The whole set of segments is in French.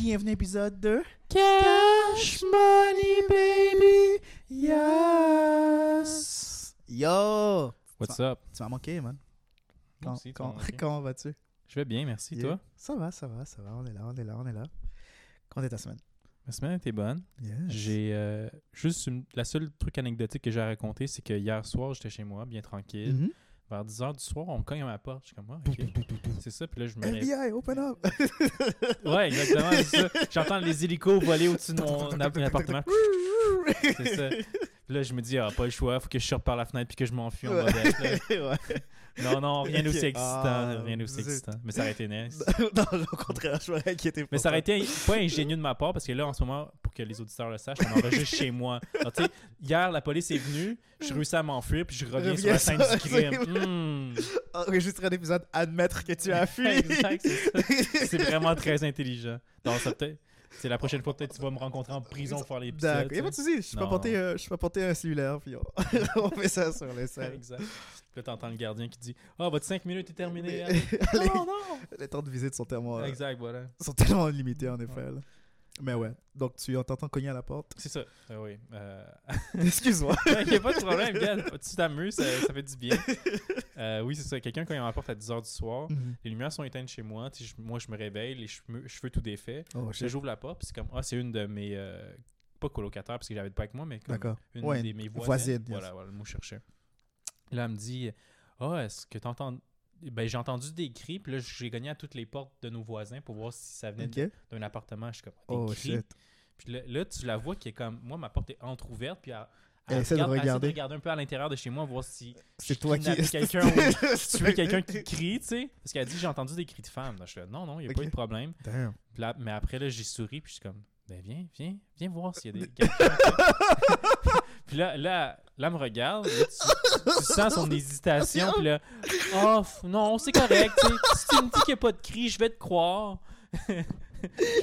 bienvenue à l'épisode de Cash Money Baby Yes Yo What's up? Tu m'as manqué, man. Moi Quand- aussi, tu quand- m'as manqué. comment vas-tu? Je vais bien, merci. Yeah. Toi? Ça va, ça va, ça va, on est là, on est là, on est là. Comment est ta semaine? Ma semaine était bonne. Yes. J'ai euh, juste une- la seule truc anecdotique que j'ai à raconter, c'est que hier soir, j'étais chez moi, bien tranquille. Mhm. Vers 10h du soir, on me cogne à ma porte. Je suis comme, ok. C'est ça, puis là, je me. FBI, open up Ouais, exactement, c'est ça. J'entends les hélicos voler au-dessus de mon app- appartement. C'est ça. Puis là, je me dis, ah, pas le choix, faut que je sorte par la fenêtre puis que je m'enfuis en. Non, non, rien d'aussi excitant. Ah, rien d'aussi c'est- excitant. Mais ça aurait été nice. non, au contraire, je m'aurais inquiété. Mais ça aurait été pas ingénieux de ma part parce que là, en ce moment, pour que les auditeurs le sachent, on enregistre chez moi. Alors, hier, la police est venue, je réussi à m'enfuir, puis je reviens sur Reviens la scène sur- du crime. Hmm. Enregistrer un épisode, admettre que tu as fui. Exact, c'est vraiment très intelligent. Donc, ça peut-être. C'est la prochaine fois, peut-être, tu vas me rencontrer en prison pour faire l'épisode. D'accord, y'a pas de soucis, je peux Non. porter, euh, je peux porter un cellulaire, puis on, on fait ça sur les scènes. Exact. Puis là, t'entends le gardien qui dit Ah, votre 5 minutes est terminée. Allez, Non, non. les temps de visite sont tellement, euh, Exact, voilà. sont tellement limités, en effet. là. Mais ouais, donc tu t'entends cogner à la porte. C'est ça. Ah oui. Euh... Excuse-moi. Il n'y a pas de problème, gars. Tu t'amuses, ça, ça fait du bien. Euh, oui, c'est ça. Quelqu'un, quand il m'apporte à 10h du soir, les lumières sont éteintes chez moi. tu je- moi, je me réveille, les cheveux, cheveux tout défaits. Oh, j'ouvre la porte, c'est comme, ah, c'est une de mes. euh, pas colocataires, parce que j'avais pas avec moi, mais comme une Ouais, de mes voisines. voisine. Voilà, voilà, le mot que je cherchais. Là, elle me dit, ah, est-ce que t'entends. Ben, j'ai entendu des cris, puis là, j'ai gagné à toutes les portes de nos voisins pour voir si ça venait d'un appartement. Je suis comme, des Oh cris. shit. Puis là, là, tu la vois qui est comme. Moi, ma porte est entrouverte, puis elle, Elle essaie de regarde- regarder. regarder un peu à l'intérieur de chez moi, voir si. C'est toi qui. quelqu'un tu veux quelqu'un qui crie, tu sais. Parce qu'elle a dit j'ai entendu des cris de femmes. Là, je suis là, non, non, il n'y a pas eu de problème. Damn. Puis là- mais après, là, j'ai souri, puis je suis comme, ben viens, viens, viens voir s'il y a des. puis là, là, là, elle me regarde, là, tu, tu sens son hésitation, puis là, oh, non, c'est correct, tu sais. Si tu me dis qu'il n'y a pas de cri, je vais te croire. puis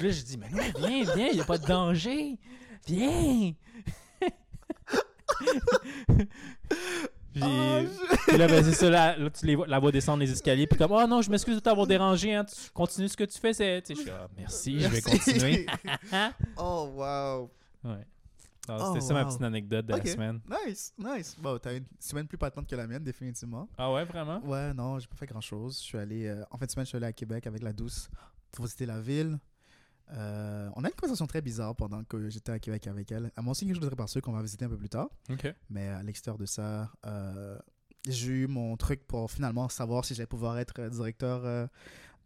là, je dis, mais non, viens, viens, il n'y a pas de danger. Viens. Puis, Ah, puis là, ben, c'est ça, là, là, tu les vois, la vois descendre les escaliers, puis comme, oh non, je m'excuse de t'avoir dérangé, hein, tu continues ce que tu fais, c'est. Tu sais, je suis, ah, merci, je vais Merci. continuer. oh wow. ouais. Non, Oh, C'était ça ma petite anecdote de la semaine. Nice, nice. Bon, t'as une semaine plus patente que la mienne, définitivement. Ah ouais, vraiment? Ouais, non, j'ai pas fait grand chose. Je suis allé, euh, en fin de semaine, je suis allé à Québec avec la douce pour visiter la ville. Euh, on a une conversation très bizarre pendant que j'étais à Québec avec elle. M'a enseigné quelque chose de très particulier qu'on va visiter un peu plus tard. Mais à l'extérieur de ça, euh, j'ai eu mon truc pour finalement savoir si j'allais pouvoir être directeur, euh,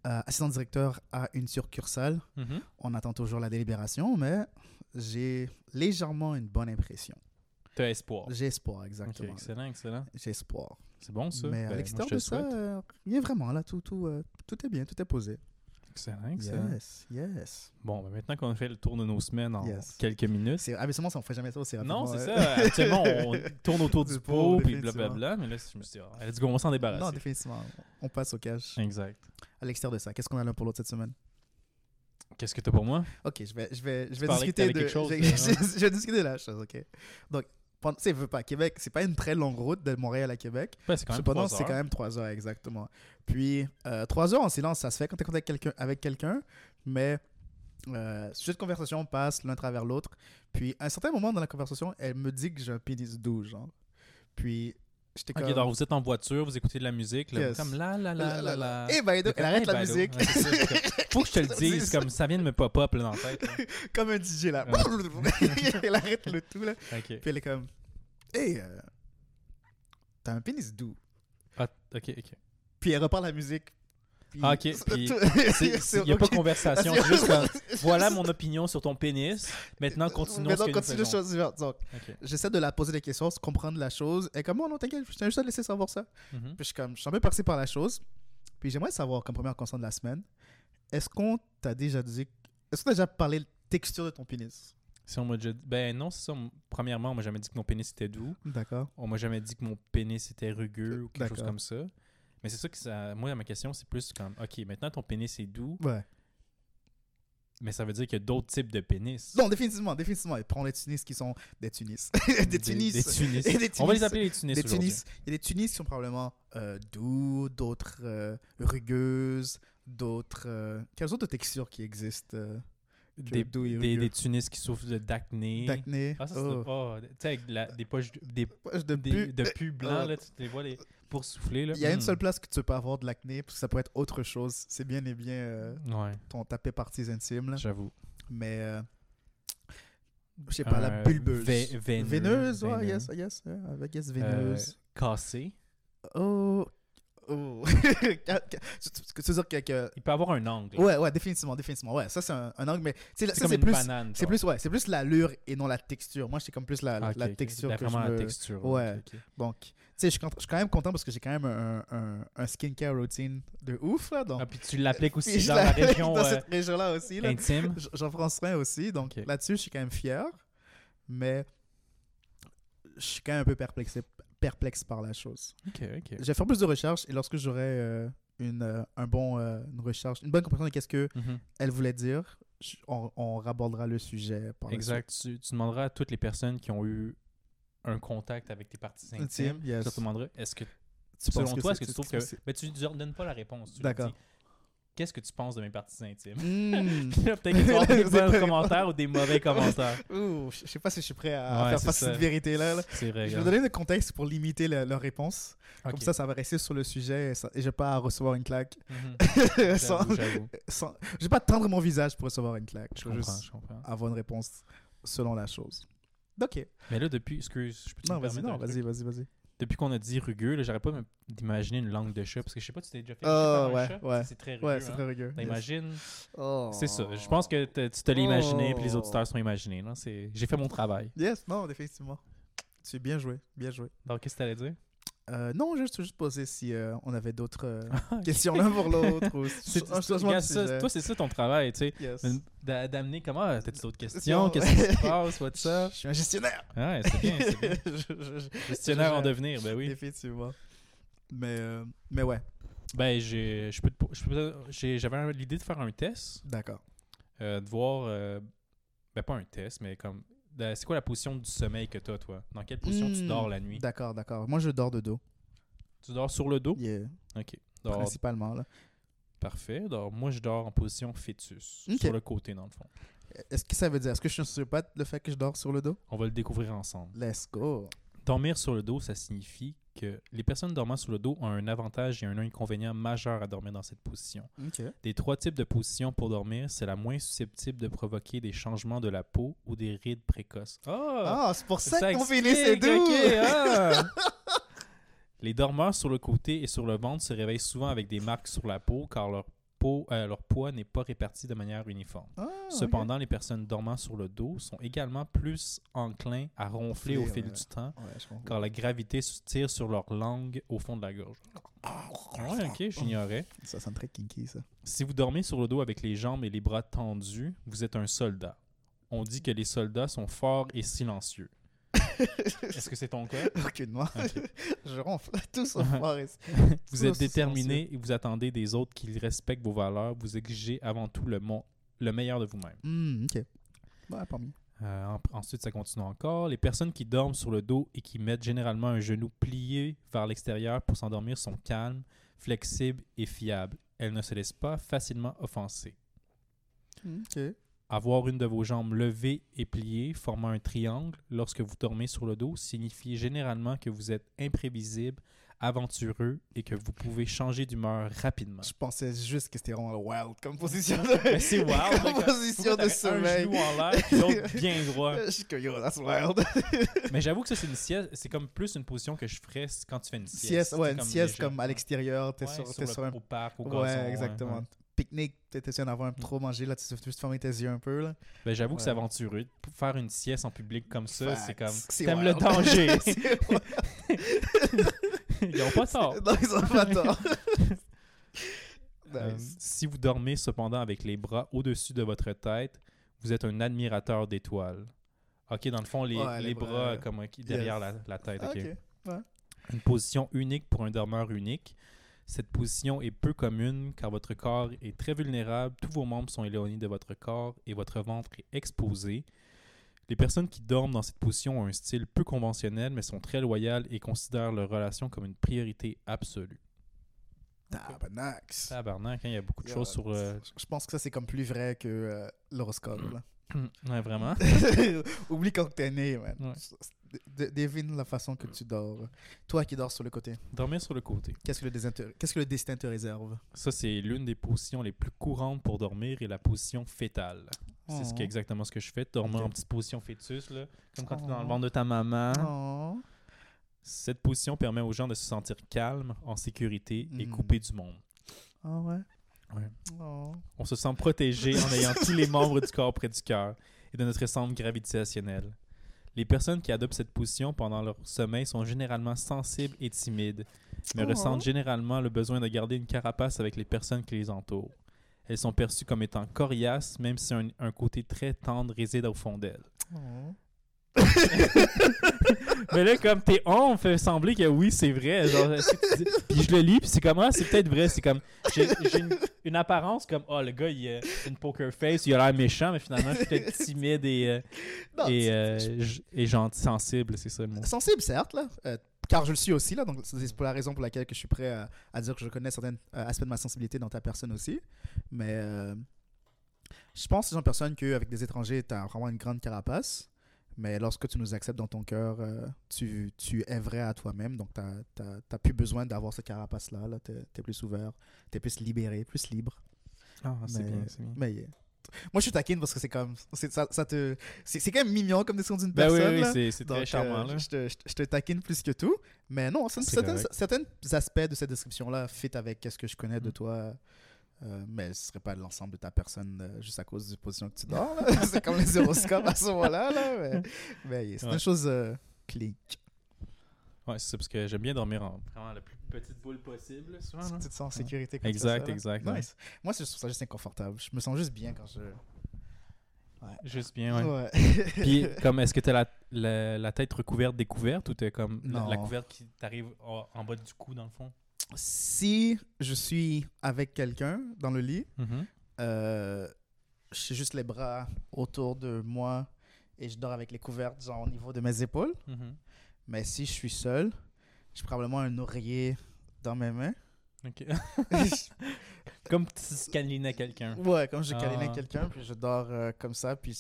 assistant directeur à une succursale. Mhm. On attend toujours la délibération, mais j'ai légèrement une bonne impression. T'as espoir. J'ai espoir, exactement. excellent, excellent. J'ai espoir. C'est bon ça? Mais Ben, à moi, l'extérieur de ça, souhaite. euh, rien vraiment là, tout, tout, euh, tout est bien, tout est posé. Excellent, excellent. Yes, yes. Bon, ben, maintenant qu'on a fait le tour de nos semaines en Yes. quelques minutes. C'est habituellement ça on ferait jamais ça aussi rapidement. Non, c'est euh. ça. Actuellement, on tourne autour du Du pot, pot, puis blablabla. Mais là, je me suis dit, ah, let's go, on va s'en débarrasser. Non, définitivement. On passe au cash. Exact. À l'extérieur de ça, qu'est-ce qu'on a l'un pour l'autre cette semaine? Qu'est-ce que t'as pour moi? Ok, je vais, je vais, je Tu vais que discuter de. quelque chose, je, je- je vais discuter de la chose, ok. Donc, tu sais, veux pas, Québec, c'est pas une très longue route de Montréal à Québec. Ouais, c'est quand même Cependant, c'est quand même trois heures exactement. Puis, euh, trois heures en silence, ça se fait quand tu es avec quelqu'un, avec quelqu'un, mais euh, sujet de conversation passe l'un travers l'autre. Puis, à un certain moment dans la conversation, elle me dit que j'ai un pénis doux, genre. Puis, j'étais Ok, donc vous êtes en voiture, vous écoutez de la musique, là, Yes. comme la la la la la. Et ben, elle arrête la là. musique Faut que je te le dise, comme ça vient de me pop-up là, dans la tête. là. comme un DJ là. elle arrête le tout là. Ok. Puis elle est comme, hey, euh, t'as un pénis doux. Ah, ok, ok. Puis elle repart la musique. Puis- Ah, ok, Il n'y a pas de conversation, juste comme voilà mon opinion sur ton pénis. Maintenant, continuons Maintenant, ce que nous continue faisons. Donc, Ok. j'essaie de la poser des questions, de comprendre la chose. Et comme, oh non, t'inquiète, je tiens juste à laisser savoir ça. Mhm. Puis je suis comme, je suis un peu passé par la chose. Puis j'aimerais savoir, comme première constant de la semaine, est-ce qu'on t'a déjà dit, est-ce qu'on t'a déjà parlé de texture de ton pénis? Si on m'a déjà dit- Ben non, c'est ça. Premièrement, on m'a jamais dit que mon pénis était doux. D'accord. On m'a jamais dit que mon pénis était rugueux ou quelque chose comme ça. Mais c'est ça que ça. Moi, ma question, c'est plus comme OK, maintenant ton pénis est doux, Ouais. mais ça veut dire qu'il y a d'autres types de pénis. Non, définitivement, définitivement. Et prends les Tunis qui sont des Tunis. des Tunis. Des, Tunis. Et des On va les Tunis. appeler les Tunis. Des. Tunis. Il y a des Tunis qui sont probablement euh, doux, d'autres euh, rugueuses, d'autres. euh, Quelles autres textures qui existent des, des, des tunistes qui souffrent d'acné. D'acné. Ah, ça, c'est oh. pas. Tu sais, avec la- des poches. Des, Poche de pu. de pus blancs, Ah. là, tu les vois les, pour souffler. Là. Il y a une Hmm. seule place que tu peux avoir de l'acné, parce que ça peut être autre chose. C'est bien et bien euh, Ouais, ton tapé parties intimes. là. j'avoue. Mais, euh, je sais pas, la Euh, bulbeuse. vé- veineux, Veineuse, ouais, yes, yes. yeah, avec yes, Euh, veineuse. cassé. Oh. Oh. que. que- Il peut avoir un angle. Ouais, ouais, définitivement, définitivement. Ouais, ça, c'est un, un angle, mais c'est comme une plus. banane. C'est plus, ouais, c'est plus l'allure et non la texture. Moi, c'est comme plus la, Ah, ok, la ok. texture La- que Vraiment je la me- texture. Ouais. ok, ok. Donc, tu sais, je suis quand même content parce que j'ai quand même un, un, un skincare routine de ouf, là. Donc, Ah, puis tu l'appliques aussi dans la région dans euh, cette région-là aussi, là. intime. J'en soin aussi, donc là-dessus, je suis quand même fier. Mais je suis quand même un peu perplexe, perplexe par la chose. Ok, ok. Je vais faire plus de recherches et lorsque j'aurai euh, une, euh, un bon, euh, une recherche, une bonne compréhension de qu'est-ce que Mhm. elle voulait dire, je- on, on rabordera le sujet par Exact. Tu, tu demanderas à toutes les personnes qui ont eu un contact avec tes parties intimes. Intime, yes. Tu leur demanderas, est-ce que, Tu selon toi, est-ce que tu trouves que. Mais tu ne leur donnes pas la réponse. D'accord. Qu'est-ce que tu penses de mes parties intimes? Hmm. Peut-être que tu vas avoir des bons commentaires ou des mauvais commentaires. Ouh, je sais pas si je suis prêt à Ouais, faire face à cette vérité-là. là. Je vais regarde. donner le contexte pour limiter le- leur réponse. Comme ça, ça va rester sur le sujet et, ça- et je vais pas recevoir une claque. Mhm. sans, sans- je vais pas tendre mon visage pour recevoir une claque. Je Je comprends, juste je comprends. avoir une réponse selon la chose. Ok. Mais là, depuis. Excuse, je peux te Non, vas-y, non, vas-y, vas-y, vas-y. Depuis qu'on a dit rugueux, j'arrête pas d'imaginer une langue de chat. Parce que je sais pas, tu t'es déjà fait un ouais, chat, ouais. C'est très rugueux. Ouais, c'est hein. très rugueux. yes. T'imagines? Oh. C'est ça. Je pense que tu te l'as imaginé, puis les Oh. auditeurs sont imaginés. J'ai fait mon travail. Yes, non, définitivement. Tu es bien joué, bien joué. Donc, qu'est-ce que t'allais dire? Euh, non, juste, juste poser si euh, on avait d'autres euh, Ok. questions l'un pour l'autre. ou toi, c'est ça ton travail, tu sais. Yes. D'a- D'amener comment T'as-tu d'autres Question. questions? Qu'est-ce qui se passe? What's up? Je suis un gestionnaire. Ouais, c'est bien, c'est bien. Je- je- je- Gestionnaire en devenir, ben oui. Définitivement. Mais, euh, mais ouais, Ben, j'avais l'idée de faire un test, d'accord. de voir, ben pas un test, mais comme, c'est quoi la position du sommeil que t'as, toi? Dans quelle position tu dors la nuit? D'accord, d'accord. Moi, je dors de dos. Tu dors sur le dos? Yeah, Ok. Dors- principalement. Là. Parfait. Dors- moi, je dors en position fœtus, sur le côté, dans le fond. Est-ce que ça veut dire Est-ce que je suis un sociopathe le fait que je dors sur le dos? On va le découvrir ensemble. Let's go. Dormir sur le dos, ça signifie que les personnes dormant sur le dos ont un avantage et un inconvénient majeur à dormir dans cette position. Des trois types de positions pour dormir, c'est la moins susceptible de provoquer des changements de la peau ou des rides précoces. Ah! Ah, c'est pour ça, qu'on finit ces doux. ok, ah! Les dormeurs sur le côté et sur le ventre se réveillent souvent avec des marques sur la peau car leur, peau, euh, leur poids n'est pas réparti de manière uniforme. Ah. Cependant, les personnes dormant sur le dos sont également plus enclins à ronfler au fil ouais. du temps Ouais, car la gravité se tire sur leur langue au fond de la gorge. Ouais, ok, j'ignorais. Ça sonne très kinky, ça. Si vous dormez sur le dos avec les jambes et les bras tendus, vous êtes un soldat. On dit que les soldats sont forts et silencieux. Est-ce que c'est ton cas? Aucunement. Ok. je ronfle. Tous forts ici. Vous êtes déterminé et vous attendez des autres qu'ils respectent vos valeurs. Vous exigez avant tout le, le meilleur de vous-même. Hmm, ok. Ouais. Euh, en- ensuite, ça continue encore. Les personnes qui dorment sur le dos et qui mettent généralement un genou plié vers l'extérieur pour s'endormir sont calmes, flexibles et fiables. Elles ne se laissent pas facilement offenser. Hmm, Ok. Avoir une de vos jambes levée et pliée, formant un triangle lorsque vous dormez sur le dos, signifie généralement que vous êtes imprévisible, aventureux et que vous pouvez changer d'humeur rapidement. Je pensais juste que c'était vraiment wild comme position de, Mais c'est wild, comme position de sommeil. Un genou en l'air, l'autre bien droit? Je suis comme, yo, that's wild. Mais j'avoue que ça, c'est une sieste. C'est comme plus une position que je ferais quand tu fais une sieste. Sieste, ouais, une comme sieste comme à l'extérieur, t'es Ouais, sur, sur, t'es le- sur un... au parc, au gazon. Ouais, exactement. Pique-nique, t'étais en avoir un peu trop mangé, là, tu sais juste fermer tes yeux un peu, là. Ben, j'avoue que c'est aventureux. Faire une sieste en public comme ça, c'est comme. T'aimes le danger. Ils ont pas tort. non, ils ont pas tort. Euh, Nice. si vous dormez cependant avec les bras au-dessus de votre tête, vous êtes un admirateur d'étoiles. Ok, dans le fond, les, Ouais, les les bras, bras, comme derrière yes. la, la tête. Ok. Une position unique pour un dormeur unique. Cette position est peu commune car votre corps est très vulnérable, tous vos membres sont éloignés de votre corps et votre ventre est exposé. Les personnes qui dorment dans cette position ont un style peu conventionnel mais sont très loyales et considèrent leur relation comme une priorité absolue. Tabarnak. Tabarnak, hein, il y a beaucoup de Yeah, choses sur. euh, Je pense que ça, c'est comme plus vrai que euh, l'horoscope. ouais, vraiment. Oublie quand t'es né, man. Ouais. D- Devine la façon que tu dors. Toi qui dors sur le côté, Dormir sur le côté. qu'est-ce que le, désinter- qu'est-ce que le destin te réserve? Ça, c'est l'une des positions les plus courantes pour dormir et la position fétale. C'est ce qui est Oh. exactement ce que je fais. Dormir en petite position fœtus, là, comme quand tu es dans le Oh. ventre de ta maman. Oh. Cette position permet aux gens de se sentir calmes, en sécurité et Mm. coupés du monde. Ah ouais? Ouais. Oh. On se sent protégé en ayant tous les membres du corps près du cœur et de notre centre gravitationnel. Les personnes qui adoptent cette position pendant leur sommeil sont généralement sensibles et timides, mais Oh. ressentent généralement le besoin de garder une carapace avec les personnes qui les entourent. Elles sont perçues comme étant coriaces, même si un, un côté très tendre réside au fond d'elles. Oh. Mais là, comme tes on fait sembler que oui, c'est vrai. Genre, Puis je le lis, puis c'est comme, ah, c'est peut-être vrai. C'est comme, j'ai une, une apparence comme, oh, le gars, il a une poker face, il a l'air méchant, mais finalement, je suis peut-être timide et, euh, Non, et, euh, et gentil, sensible, c'est ça le mot. sensible, certes, là, euh, car je le suis aussi, là, donc c'est pour la raison pour laquelle que je suis prêt à, à dire que je connais certains aspects de ma sensibilité dans ta personne aussi. Mais je pense c'est une personne qu'avec des étrangers, tu as vraiment une grande carapace. Mais lorsque tu nous acceptes dans ton cœur, euh, tu, tu es vrai à toi-même. Donc, tu n'as plus besoin d'avoir cette carapace-là. Là. Tu es, plus ouvert, tu es plus libéré, plus libre. Ah, c'est bien, c'est bien. Mais yeah. Moi, je suis taquine parce que c'est comme. Ça, ça te, c'est quand même mignon comme description d'une Ben oui, personne. oui, là. c'est c'est très charmant, euh, là. je, te, je te- je te taquine plus que tout. Mais non, certains aspects de cette description-là fit avec ce que je connais de Mm. toi. Euh, mais ce serait pas l'ensemble de ta personne euh, juste à cause de la position que tu dors. c'est comme les horoscopes à ce moment-là. Là, mais c'est Ouais. une chose euh, clinique. Ouais, c'est ça, parce que j'aime bien dormir en vraiment la plus petite boule possible, souvent. là. Tu te sens en Ouais. sécurité quand Exact, tu fais ça, exact, ouais. Nice. Moi, c'est- je trouve ça juste inconfortable. Je me sens juste bien quand je. Juste bien, ouais. Ouais. Puis, comme, est-ce que t'as la, la, la tête recouverte découverte ou t'as comme la, la Non. couverte qui t'arrive en, en bas du cou, dans le fond? Si je suis avec quelqu'un dans le lit, Mhm. Euh, j'ai juste les bras autour de moi et je dors avec les couvertes genre au niveau de mes épaules. Mhm. Mais si je suis seul, j'ai probablement un oreiller dans mes mains. Comme tu scanlinais quelqu'un. ouais, comme je Ah. câlinais quelqu'un, puis je dors euh, comme ça, puis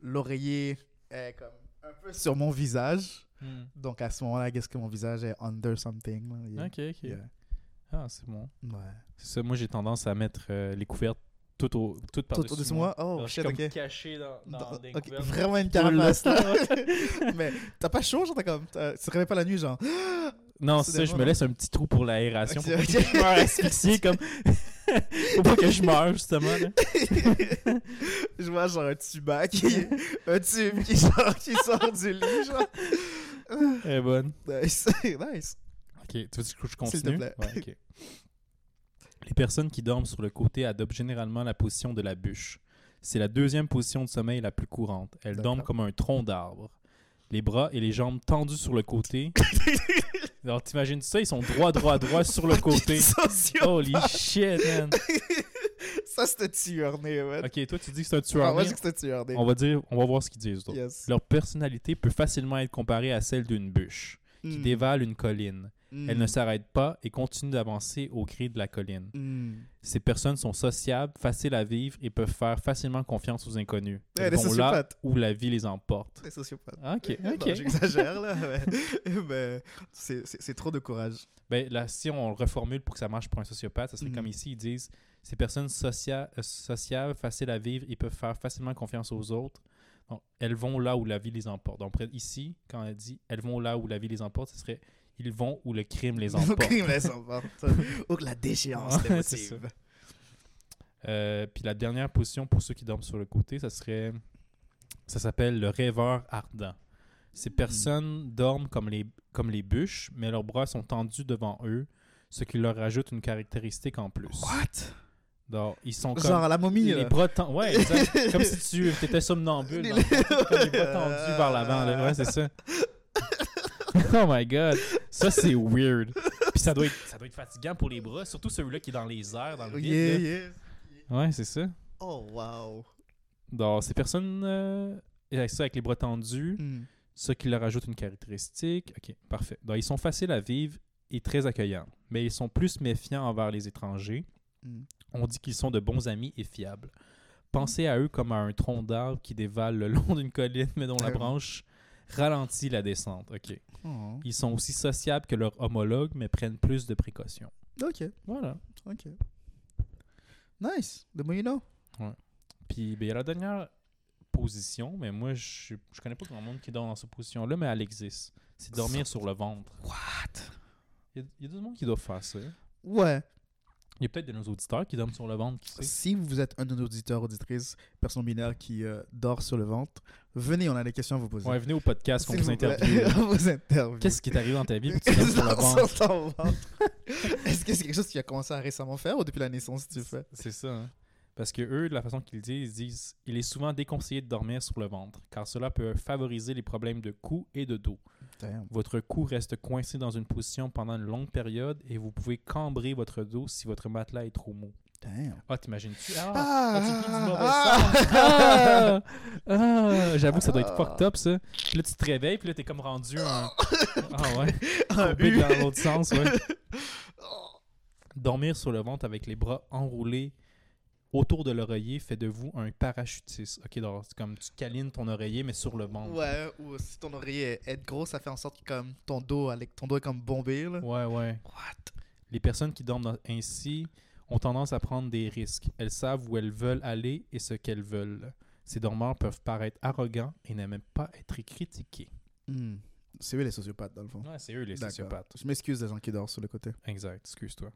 l'oreiller est comme un peu sur mon visage. Hmm. Donc à ce moment-là, qu'est-ce que mon visage est under something. là. Yeah. Ok, ok. Yeah. Ah, c'est bon. Ouais. C'est ça, moi j'ai tendance à mettre euh, les couvertes tout, au, tout par-dessus moi? Oh, Alors, je suis shit, comme ok. caché dans, dans Dans- des ok, couvertes. Vraiment une carapace. Mais t'as pas chaud, genre t'as comme. t'as- Tu te réveilles pas la nuit, genre? Non, C'est ça, je me laisse un petit trou pour l'aération. Pour que je meure asphyxié comme. Faut pas que je meure, justement. Là. je vois genre un tuba qui un tube qui sort qui sort du lit genre Elle est bonne. nice nice Ok, tu veux que je S'il te continue? plaît. Ouais. Les personnes qui dorment sur le côté adoptent généralement la position de la bûche. C'est la deuxième position de sommeil la plus courante. Elles dorment comme un tronc d'arbre. Les bras et les jambes tendus sur le côté. Alors t'imagines ça, ils sont droit, droit, droit sur le côté. Holy shit, man. ça c'était tueur né man Ok, toi tu dis que c'est un tueur. ah, moi je dis que tueur né On va dire, on va voir ce qu'ils disent. yes Leur personnalité peut facilement être comparée à celle d'une bûche qui Mm. dévale une colline. Mm. Elle ne s'arrête pas et continue d'avancer au cri de la colline. Mm. Ces personnes sont sociables, faciles à vivre et peuvent faire facilement confiance aux inconnus. Ouais, Elles vont là sociopathes. où la vie les emporte. des sociopathes Ok, Non, ok. j'exagère là mais, mais c'est- trop de courage Ben, là, si on le reformule pour que ça marche pour un sociopathe, ça serait Mhm. comme ici, ils disent ces personnes socia- euh, sociables, faciles à vivre et peuvent faire facilement confiance aux autres. Donc, elles vont là où la vie les emporte. Donc, ici, quand elle dit elles vont là où la vie les emporte, ce serait ils vont où le crime les emporte. crime les emporte ou que la déchéance les motive Euh, puis la dernière position pour ceux qui dorment sur le côté, ça serait. Ça s'appelle le rêveur ardent. Ces personnes dorment comme les, comme les bûches, mais leurs bras sont tendus devant eux, ce qui leur ajoute une caractéristique en plus. what? Donc, ils sont comme. genre la momie les là. bras tendus. Ouais, exact. comme si tu étais somnambule. le. Comme les bras tendus vers l'avant. Ouais, c'est ça. oh my god. Ça, c'est weird. Puis ça doit, être, ça doit être fatigant pour les bras, surtout celui-là qui est dans les airs, dans le vide. yeah, yeah. Ouais, c'est ça. oh wow Donc, ces personnes, euh, avec ça, avec les bras tendus, Mm. ce qui leur ajoute une caractéristique. Ok, parfait. Donc, ils sont faciles à vivre et très accueillants, mais ils sont plus méfiants envers les étrangers. Mm. On dit qu'ils sont de bons amis et fiables. Pensez à eux comme à un tronc d'arbre qui dévale le long d'une colline, mais dont la Ah branche ralentit la descente. Ok. Oh. Ils sont aussi sociables que leurs homologues, mais prennent plus de précautions. Ok, Voilà. ok. Nice. The more you know. Puis ben, il y a la dernière position, mais moi, je, je connais pas grand monde qui dort dans cette position-là, mais elle existe. C'est dormir sur le ventre. What? Il y, a, il y a du monde qui doit faire ça. Ouais. Il y a peut-être de nos auditeurs qui dorment sur le ventre, qui sait. Si vous êtes un de nos auditeurs, auditrices, personne binaire qui euh, dort sur le ventre, venez, on a des questions à vous poser. Ouais, venez au podcast qu'on vous interviewe. on vous interviewe. Qu'est-ce qui est arrivé dans ta vie pour que tu dormes sur le ventre? Est-ce que c'est quelque chose que tu as commencé à récemment faire ou depuis la naissance tu fais? C'est ça. hein. Parce que eux, de la façon qu'ils disent, ils disent il est souvent déconseillé de dormir sur le ventre, car cela peut favoriser les problèmes de cou et de dos. Damn. Votre cou reste coincé dans une position pendant une longue période et vous pouvez cambrer votre dos si votre matelas est trop mou. Damn. Ah, t'imagines-tu? Ah, Ah, ah? Ah! J'avoue que ça doit être fucked up, ça. Puis là, tu te réveilles, puis là, t'es comme rendu un... Ah ouais? Courbé dans l'autre sens, ouais. Dormir sur le ventre avec les bras enroulés autour de l'oreiller fait de vous un parachutiste. Ok, donc c'est comme tu câlines ton oreiller, mais sur le ventre. Ouais, ou si ton oreiller est gros, ça fait en sorte que comme ton dos, avec ton dos est comme bombé. Là. Ouais, ouais. What? Les personnes qui dorment dans- ainsi ont tendance à prendre des risques. Elles savent où elles veulent aller et ce qu'elles veulent. Ces dormeurs peuvent paraître arrogants et n'aiment pas être critiqués. Hmm. C'est eux les sociopathes, dans le fond. Ouais, c'est eux les sociopathes. Je m'excuse des gens qui dorment sur le côté. Exact, excuse-toi.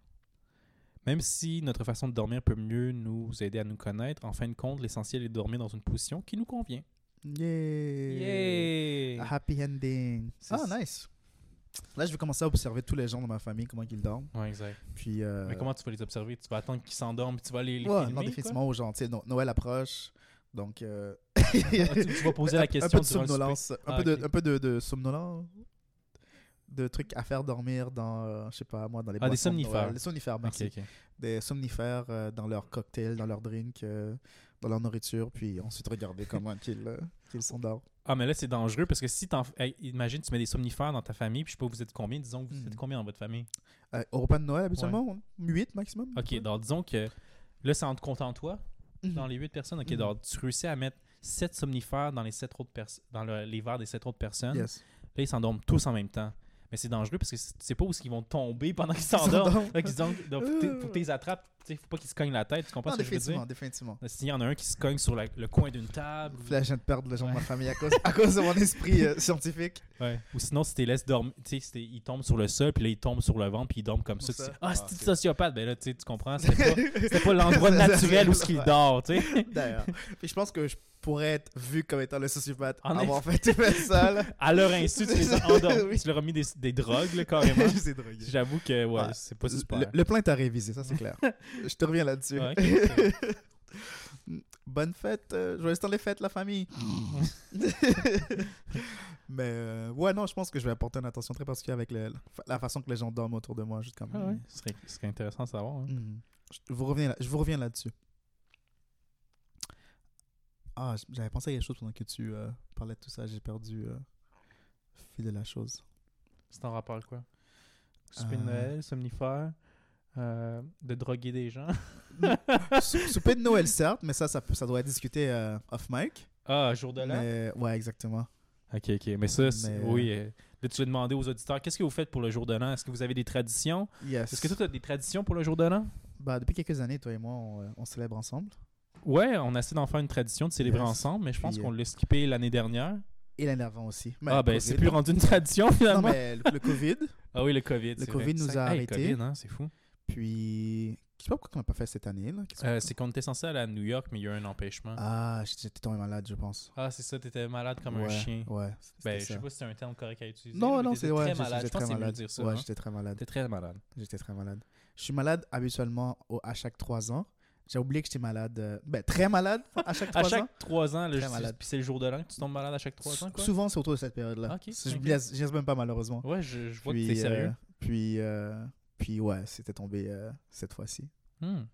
Même si notre façon de dormir peut mieux nous aider à nous connaître, en fin de compte, l'essentiel est de dormir dans une position qui nous convient. Yay! Yay! A happy ending. Ah, nice. Là, je vais commencer à observer tous les gens dans ma famille, comment ils dorment. Ouais, exact. Puis, euh, Mais comment tu vas les observer? Tu vas attendre qu'ils s'endorment puis tu vas les, les Ouais, filmer, non, définitivement aux gens. Tu sais, No- Noël approche. Donc, euh, Ah, tu, tu vas poser un- la question Un peu de somnolence. Un, Ah, peu, de, ok. un peu de, de somnolence. De trucs à faire dormir dans, euh, je sais pas, moi, dans les Ah, des somnifères. Des somnifères, merci. Des somnifères euh, dans leurs cocktails, dans leurs drinks, euh, dans leur nourriture. Puis ensuite, regarder comment qu'ils euh, qu'ils s'endorment. Ah, mais là, c'est dangereux parce que si t'en... Hey, imagine, tu mets des somnifères dans ta famille, puis je sais pas, vous êtes combien? Disons que vous êtes combien dans votre famille? Au repas de Noël, habituellement, 8 maximum. Ok, donc disons que là, c'est en te comptant toi, Mhm. dans les 8 personnes. Ok, Mhm. donc tu réussis à mettre 7 somnifères dans les sept autres dans le- les verres des 7 autres personnes. Yes. Là, ils s'endorment tous en même temps. Mais c'est dangereux parce que tu sais pas où ils vont tomber pendant qu'ils s'endorment. Fait qu'ils ont- donc, que t'es- attrapes. Sais, faut pas qu'ils se cognent la tête. Tu comprends Non, ce que je veux dire? définitivement, définitivement. S'il y en a un qui se cogne sur la- le coin d'une table. ou- Là, je viens de perdre les gens de ma famille à cause, à cause de mon esprit euh, scientifique. Ouais. Ou sinon, si tu laisses dormir, tu sais, ils tombent sur le sol, puis là, ils tombent sur le ventre, puis ils dorment comme ça. Ah, Ah, c'est ok. sociopathe? Ben là, tu comprends, c'était pas, pas l'endroit naturel où ce qu'il dort, tu sais. D'ailleurs. Puis je pense que je pourrais être vu comme étant le sociopathe En avoir fait tout ça. Là. À leur insu, tu les as endormis. Tu leur as mis des, des drogues, là, carrément. J'avoue que, ouais, Ouais. c'est pas super. Le, le plan est à réviser, ça c'est clair. Je te reviens là-dessus. Ouais, Bonne fête, euh, joyeux temps les fêtes, la famille. Mais euh, ouais, non, je pense que je vais apporter une attention très particulière avec le- la façon que les gens dorment autour de moi. Juste comme, Ah ouais, ce serait, ce serait intéressant à savoir. hein. Mhm. Je vous reviens, là- je vous reviens là-dessus. Ah, j'avais pensé à quelque chose pendant que tu euh, parlais de tout ça. J'ai perdu euh, le fil de la chose. C'est en rapport avec quoi? Souper de Euh. Noël, somnifère, euh, de droguer des gens. Sou- Souper de Noël, certes, mais ça, ça, ça doit être discuté euh, off mic. Ah, jour de l'an? Mais, ouais, exactement. Ok, ok. Mais ça, c'est- Mais, euh, oui. euh, là, tu vas demander aux auditeurs, qu'est-ce que vous faites pour le jour de l'an? Est-ce que vous avez des traditions? Yes. Est-ce que toi, tu as des traditions pour le jour de l'an? Bah, depuis quelques années, toi et moi, on, euh, on célèbre ensemble. Ouais, on a essayé d'en faire une tradition, de célébrer Yes. ensemble, mais je pense Puis, qu'on l'a skippé l'année dernière. Et l'année avant aussi. Mais ah, ben, c'est plus rendu une tradition Non, finalement. mais le, le COVID. Ah oui, le COVID. Le c'est COVID vrai. nous a Hey, arrêtés. COVID, hein, c'est fou. Puis, je sais pas pourquoi on l'a pas fait cette année. là. Qu'est-ce Euh, qu'on- c'est qu'on était censé aller à New York, mais il y a eu un empêchement. Ah, Ah, j'étais tombé malade, je pense. c'est ça, t'étais malade comme un Ouais, chien. Ouais. c'était Ben, je ça. sais pas si c'est un terme correct à utiliser. Non, mais non, t'étais c'est ouais, très j'étais- malade. j'étais Je pense que très c'est mieux de malade. dire ça. Ouais, hein. j'étais très malade. T'es très malade. J'étais très malade. Je suis malade habituellement au- à chaque 3 ans. J'ai oublié que j'étais malade. euh, ben, très malade à chaque 3 À ans. chaque 3 ans, là, Très je- malade. puis c'est le jour de l'an que tu tombes malade à chaque 3 ans, quoi? Souvent, c'est autour de cette période-là. Ah, ok, Je ok. même pas, malheureusement. Ouais, je, je vois puis, que t'es sérieux. euh, puis, euh, puis, ouais, c'était tombé euh, cette fois-ci. Hmm.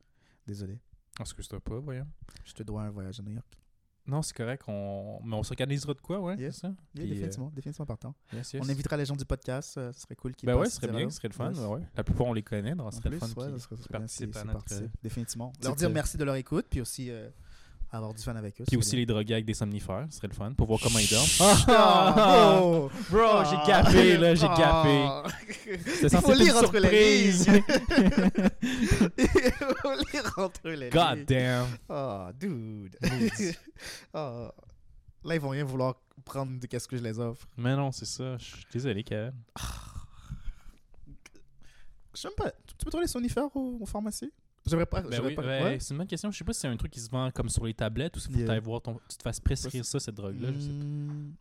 Désolé. Excuse-toi pas, voyons. Je te dois un voyage à New York. Non, c'est correct. On... Mais on s'organisera de quoi, ouais, c'est ça? Puis, euh, définitivement, définitivement partant. yes, yes. On invitera les gens du podcast, euh, ce serait cool qu'ils Ben ouais, ce serait bien, ce serait le fun. Yes. ouais, ouais. La plupart, on les connaît, donc ce serait le plus, fun ouais, ça serait- bien participent à notre... Définitivement. Leur dire merci de leur écoute, puis aussi euh, avoir du fun avec eux. Puis aussi les drogués avec des somnifères, ce serait le fun, pour voir comment ils dorment. Ah, bro! Bro, j'ai gaffé, là, j'ai. Ah. C'était Il censé faut lire entre les surprise. Il faut lire entre les God lignes. damn. Oh, dude. Oh. Là, ils vont rien vouloir prendre de qu'est-ce que je les offre. Mais non, c'est ça. Je suis désolé, Kevin. Je sais pas. Tu peux trouver les sonifères aux, aux pharmacies? J'aimerais pas. Ben j'aimerais oui, pas ben, ouais. c'est une bonne question. Je sais pas si c'est un truc qui se vend comme sur les tablettes ou si faut Yeah. t'ailles voir ton... tu te fasses prescrire ça, cette drogue-là. Je sais pas. Hmm.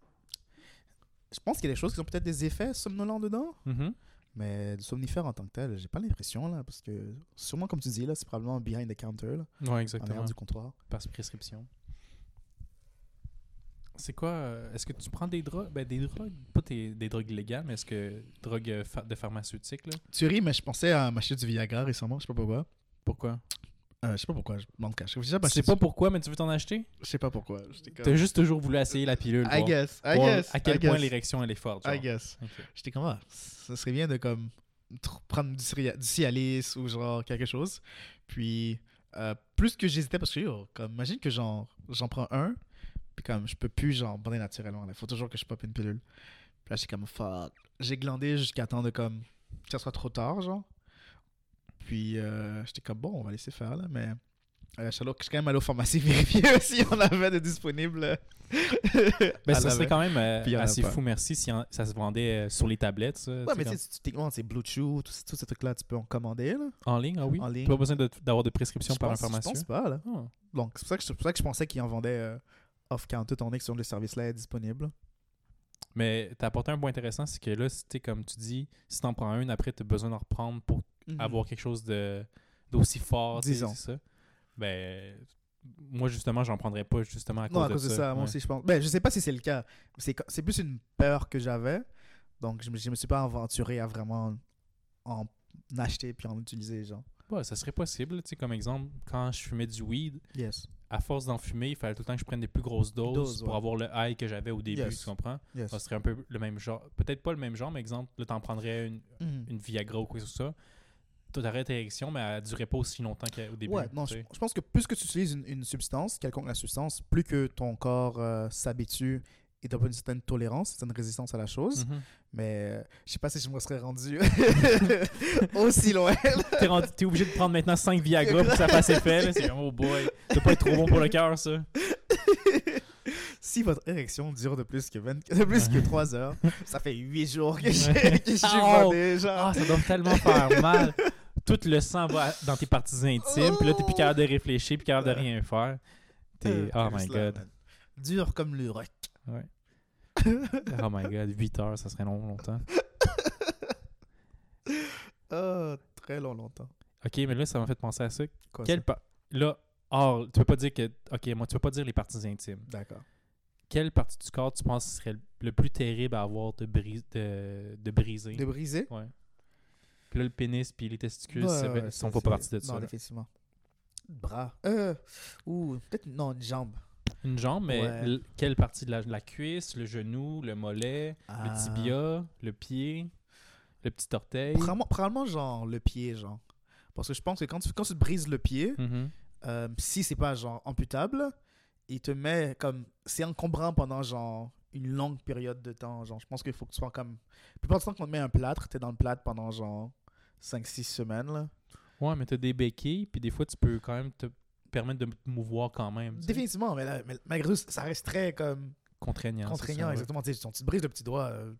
Je pense qu'il y a des choses qui ont peut-être des effets somnolents dedans, Mhm. mais du somnifère en tant que tel, j'ai pas l'impression là, parce que sûrement comme tu dis là, c'est probablement behind the counter là, Ouais, en exactement. arrière du comptoir. Par prescription. C'est quoi euh, Est-ce que tu prends des drogues? Ben, des drogues, pas tes- des drogues illégales, mais est-ce que drogues euh, de pharmaceutique, là? Tu ris, mais je pensais à m'acheter du Viagra récemment, je sais pas pourquoi. Pourquoi? Euh, je sais pas pourquoi, je m'en cache. Tu sais pas pourquoi, mais tu veux t'en acheter? Je sais pas pourquoi. Comme- T'as juste toujours voulu essayer la pilule. I voir- guess, I voir guess. à quel I point l'érection elle est forte. I genre. guess. Ok. J'étais comme, ah, ça serait bien de comme prendre du, du Cialis ou genre quelque chose. Puis, euh, plus que j'hésitais parce que, yo, comme, imagine que j'en prends un, puis comme, je peux plus genre bander naturellement. Il faut toujours que je pop une pilule. Puis là, j'étais comme, fuck. J'ai glandé jusqu'à temps de comme, que ça soit trop tard, genre. Puis, euh, j'étais comme, bon, on va laisser faire là, mais. euh, je suis allé- je suis quand même allé aux pharmacies vérifier si on avait de disponibles. Ben, à ça serait quand même euh, y en assez fou, merci, si en- ça se vendait euh, sur les tablettes. Ça, Ouais, mais comme- tu sais, tu- techniquement, c'est Bluetooth, tous tous ces trucs-là, tu peux en commander, là. En ligne, ah oui? En ligne. Pas besoin d'avoir de prescription Je par pense- un pharmacien. Je pense pas, là. Ah. Donc, c'est pour ça que je, c'est pour ça que je pensais qu'ils en vendaient off-counter, donné que sur le service-là est disponible. Mais t'as apporté un point intéressant, c'est que là, tu comme tu dis, si t'en prends une, après t'as besoin d'en reprendre pour avoir quelque chose de d'aussi fort, tu Disons. ça. Ben, moi, justement, j'en prendrais pas justement à cause, Non, à cause de ça, moi ouais. aussi, je pense. Ben, je sais pas si c'est le cas. C'est plus une peur que j'avais. Donc, je me, je me suis pas aventuré à vraiment en acheter puis en utiliser, genre. Ouais, ça serait possible, tu sais, comme exemple, quand je fumais du weed, Yes. À force d'en fumer, il fallait tout le temps que je prenne des plus grosses doses, Doses, pour ouais. avoir le high que j'avais au début, Yes. tu comprends? Yes. Ça serait un peu le même genre. Peut-être pas le même genre, mais exemple, là, t'en prendrais une, Mhm. une Viagra ou quoi que ce soit. Ta érection, mais elle durait pas aussi longtemps qu'au début. Ouais, non, je, pense que plus que tu utilises une, une substance, quelconque la substance, plus que ton corps euh, s'habitue et développe une certaine tolérance, une certaine résistance à la chose. Mhm. Mais je sais pas si je me serais rendu aussi loin. T'es rendu- t'es obligé de prendre maintenant 5 Viagra pour que ça fasse effet. là. C'est oh boy, ça doit pas être trop bon pour le cœur, ça. si votre érection dure de plus que, 20 de plus que 3 heures, ça fait 8 jours que je, Ouais. que je suis Oh! bandé, genre. Ah, ça doit tellement faire mal. Tout le sang va dans tes parties intimes, puis là, t'es plus capable de réfléchir, puis capable de rien faire. T'es... Euh, Oh my là, god. man. Dur comme le roc. Ouais. Oh my god, 8 heures, ça serait long, longtemps. Ah, très long, longtemps. Ok, mais là, ça m'a fait penser à ça. Quoi, ça? pa- Là, or, tu peux pas dire que. Ok, moi, tu peux pas dire les parties intimes. D'accord. Quelle partie du corps tu penses serait le- plus terrible à avoir de, bris- de, de briser? De briser? Ouais. Puis là, le pénis puis les testicules, Ouais, ça, sont pas partis de ça. Non, là. effectivement. Bras. Euh, ou peut-être, non, une jambe. Une jambe, mais Ouais. quelle partie de la, la cuisse, le genou, le mollet, Ah. le tibia, le pied, le petit orteil? Probablement, probablement, genre, le pied, genre. Parce que je pense que quand tu, quand tu te brises le pied, Mhm. euh, si c'est pas, genre, amputable, il te met comme... C'est encombrant pendant, genre, une longue période de temps. Genre, je pense qu'il faut que tu sois comme... La plupart du temps, quand on te met un plâtre, t'es dans le plâtre pendant, genre, 5-6 semaines, là. Ouais, mais t'as des béquilles, puis des fois, tu peux quand même te permettre de te mouvoir quand même. Définitivement, mais, là, mais malgré tout, ça reste très, comme... Contraignant. contraignant, ça, ouais. exactement. Tu sais, tu te brises le petit doigt euh,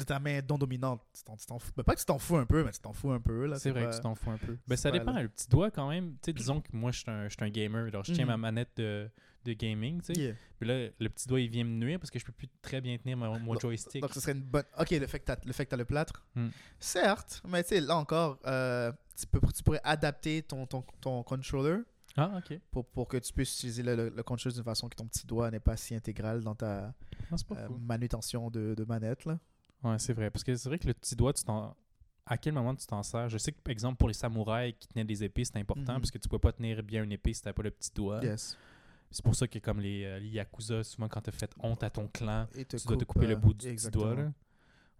de ta main non dominante. Tu t'en, tu t'en fous. ben, pas que tu t'en fous un peu, mais tu t'en fous un peu. Là, C'est vrai pas- que tu t'en fous un peu. Ben, ça dépend. là. Le petit doigt, quand même. Tu sais, disons que moi, je suis un, un gamer. Alors, je tiens Mhm. ma manette de, de gaming, tu sais. Yeah. Puis là, le petit doigt, il vient me nuire parce que je peux plus très bien tenir mon, joystick. Donc, ce serait une bonne. Ok, le fait que tu t'as le plâtre. Hmm. Certes, mais tu sais, là encore, euh, tu, peux, tu pourrais adapter ton, ton, ton controller Ah, ok. pour, pour que tu puisses utiliser le, le, d'une façon que ton petit doigt n'est pas si intégral dans ta Ah, euh, manutention de, de manette. Là. Ouais, c'est vrai. Parce que c'est vrai que le petit doigt, tu t'en. À quel moment tu t'en sers? Je sais que, par exemple, pour les samouraïs qui tenaient des épées, c'est important Mhm. parce que tu pouvais pas tenir bien une épée si t'avais pas le petit doigt. Yes. C'est pour ça que comme les, euh, les Yakuza, souvent quand t'as fait honte à ton clan, tu dois te coupe, couper le euh, bout du petit doigt. Là.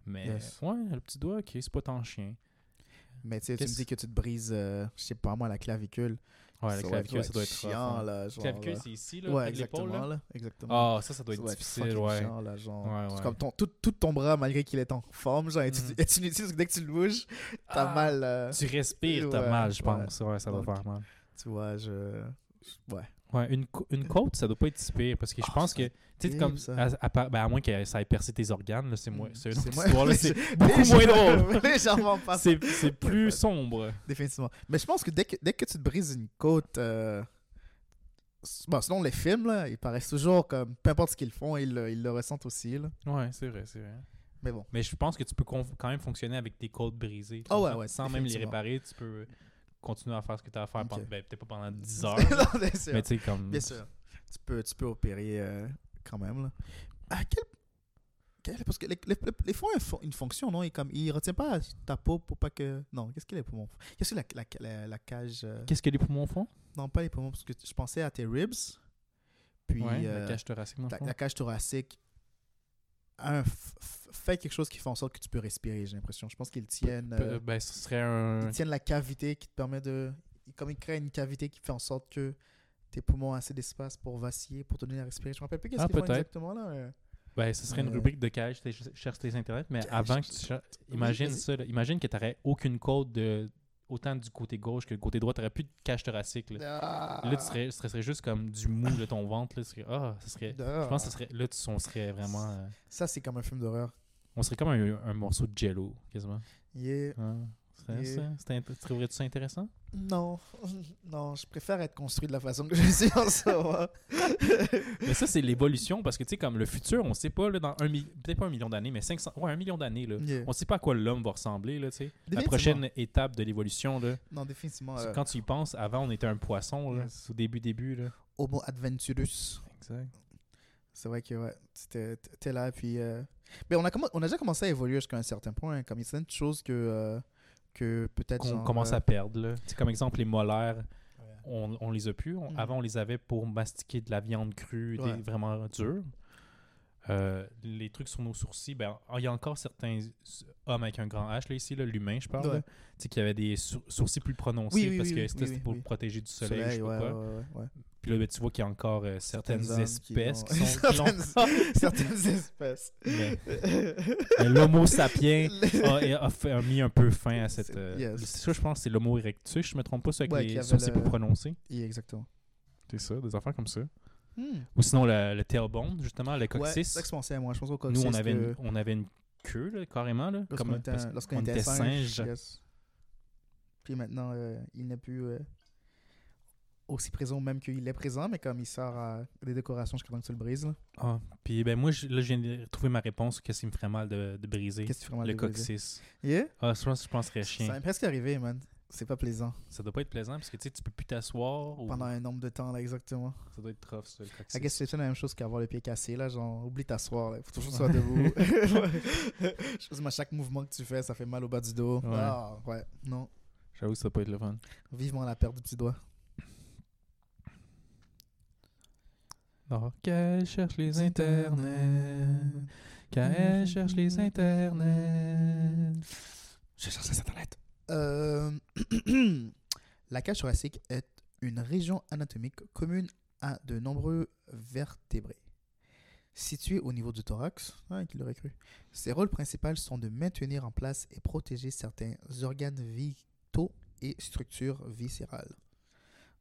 Mais Yes. ouais, le petit doigt, ok, c'est pas tant chien. Mais tu sais, tu me dis que tu te brises, euh, je sais pas moi, la clavicule. Ouais, la Ça clavicule, ça doit être chiant, rough, hein. là. Genre, Clavicule, c'est ici, là, Ouais, avec l'épaule. exactement, là? là. Exactement. Ah, ça, ça doit Ça être doit difficile, ouais. chiant, là, genre. Ouais, C'est ouais. comme ton, tout, tout ton bras, malgré qu'il est en forme, genre, Mhm. est inutile parce que dès que tu le bouges, t'as Ah, mal. euh, Tu respires, t'as mal, je pense. Ouais, ça doit faire mal. tu vois, je- Ouais. Ouais, une, une côte, ça doit pas être si pire parce que je Ah, pense que, tu sais, comme, à, à ben, à moins que ça ait percé tes organes, là, c'est moins, Mm. c'est une histoire, c'est beaucoup moins drôle. C'est c'est plus sombre. Définitivement. Mais je pense que dès que, dès que tu te brises une côte, euh, bon, selon les films, là, ils paraissent toujours comme, peu importe ce qu'ils font, ils, le- ils le ressentent aussi. Là. Ouais, c'est vrai, c'est vrai. Mais bon. Mais je pense que tu peux conf- quand même fonctionner avec tes côtes brisées. Ah ouais, ouais, Sans même les réparer, tu peux continuer à faire ce que tu as à faire. Pendant- ben, peut-être pas pendant 10 heures. Non, bien sûr. mais tu sais, comme. Bien sûr. Tu peux, tu peux opérer euh, quand même. Là. À quel... quel- Parce que les, les, les- foins font une fonction, non? Ils, comme, ils retiennent pas ta peau pour pas que... Non, qu'est-ce que les poumons font? Qu'est-ce que la, la, la, la cage... euh, Qu'est-ce que les poumons font? Non, pas les poumons, parce que je pensais à tes ribs. Puis Ouais, euh, la cage thoracique, la cage thoracique un, fait quelque chose qui fait en sorte que tu peux respirer, j'ai l'impression. Je pense qu'ils tiennent, euh, ben, ce serait un. ils tiennent la cavité qui te permet de... Comme ils créent une cavité qui fait en sorte que tes poumons ont assez d'espace pour vaciller, pour te donner à respirer. Je me rappelle plus qu'est-ce Ah, qu'ils font exactement là. euh. Ben, ce serait une Euh, rubrique de cage, tu cherches tes internet, mais Cage, avant que tu Imagine ça, là. imagine que tu n'aurais aucune côte de. Autant du côté gauche que du côté droit, tu plus de cage thoracique. Là, Ah. là tu serais, ce serait juste comme du mou de ton ventre. Là, ce serait, ah, ça serait, Ah. je pense que ce serait, là, tu, on serait vraiment. euh, Ça, c'est comme un film d'horreur. on serait comme un, un morceau de jello, quasiment. Yeah. Ah, Yeah. ça? Int- Trouverais-tu ça intéressant? Non, non, je préfère être construit de la façon que je suis en moment. Mais ça, c'est l'évolution parce que, tu sais, comme le futur, on sait pas, là, dans un peut-être pas un million d'années, mais 500, ouais, un million d'années, là. Yeah. On sait pas à quoi l'homme va ressembler, là, tu sais. La prochaine étape de l'évolution, là. Non, définitivement. euh, Quand tu y penses, avant, on était un poisson, là, Yes. au début, début, là. Homo adventurus. Exact. C'est vrai que ouais, t'es là, puis... euh, Mais on a, on a déjà commencé à évoluer jusqu'à un certain point. hein, comme il y a certaines choses que, euh, que peut-être... Qu'on commence euh, à perdre, là. Tu sais, comme exemple, les molaires, ouais. on, on les a plus. On- Mhm. Avant, on les avait pour mastiquer de la viande crue, des- Ouais. vraiment dure. Euh, les trucs sur nos sourcils, ben, il y a encore certains hommes avec un grand H, là, ici, là, l'humain, je parle, Ouais. tu sais, qui avaient des sour- sourcils plus prononcés Oui, oui, parce oui, que c'était pour le protéger du soleil, je sais ouais, pas ouais. Puis là, ben, tu vois qu'il y a encore euh, certaines, espèces qui, sont. qui certaines, certaines espèces. l'homo sapiens a, a fait- a mis un peu fin à cette. C'est- euh, yes. Ça, je pense, c'est l'homo erectus, je me trompe pas, ça, avec les sourcils le- plus prononcés. Oui, exactement. C'est ça, des affaires comme ça. Hmm. Ou sinon, le, le tailbone, justement, le Ouais, coccyx. c'est ça que je pensais, moi. Je pense au coccyx. Nous, on avait, que une, on avait une queue, là, carrément. Là, Lorsqu'on comme, était, qu'on était, était singe. yes. Puis maintenant, euh, il n'est plus euh, aussi présent même qu'il est présent, mais comme il sort à des décorations jusqu'à temps que tu le brises. là. Ah, puis ben, moi, je, là, je viens de trouver ma réponse que ça me ferait mal de, de briser. Qu'est-ce mal Le de coccyx? Yeah? Ah, je pense, je penserais chien. Ça m'est presque arrivé, man. C'est pas plaisant. Ça doit pas être plaisant parce que tu sais, tu peux plus t'asseoir. ou- Pendant un nombre de temps, là, exactement. Ça doit être rough, ça, le coccyx. I guess c'est la même chose qu'avoir le pied cassé, là. Genre, oublie t'asseoir, là. Faut toujours sois debout. À chaque mouvement que tu fais, ça fait mal au bas du dos. Ouais. Ah, ouais. Non. J'avoue que ça doit pas être le fun. Vivement la perte du petit doigt. Alors, qu'elle cherche les internets. Qu'elle cherche les internets. Je cherche les internet. Euh, la cage thoracique est une région anatomique commune à de nombreux vertébrés. Située au niveau du thorax, ah, ses rôles principaux sont de maintenir en place et protéger certains organes vitaux et structures viscérales.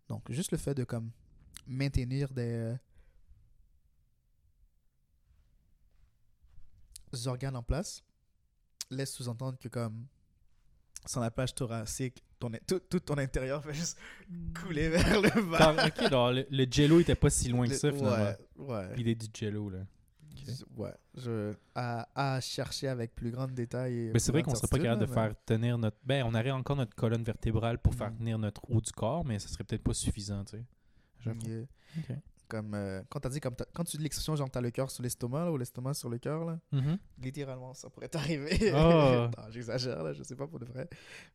Donc, juste le fait de comme maintenir des euh, organes en place laisse sous-entendre que comme sans la plage thoracique, ton, tout, tout ton intérieur fait juste couler vers le bas. Ok, alors le, le jello était pas si loin que Le- ça, finalement. ouais, ouais. L'idée du jello, là. Ouais, je, à, à chercher avec plus grand détail. Mais c'est vrai qu'on serait pas capable de faire tenir notre. Ben, on aurait encore notre colonne vertébrale pour faire Mhm. tenir notre haut du corps, mais ça serait peut-être pas suffisant, tu sais. yeah. Comme euh, quand, dit, comme quand tu dis l'expression genre t'as le cœur sur l'estomac ou l'estomac sur le cœur, là, Mhm. littéralement ça pourrait t'arriver. Ah. j'exagère là, je sais pas pour de vrai.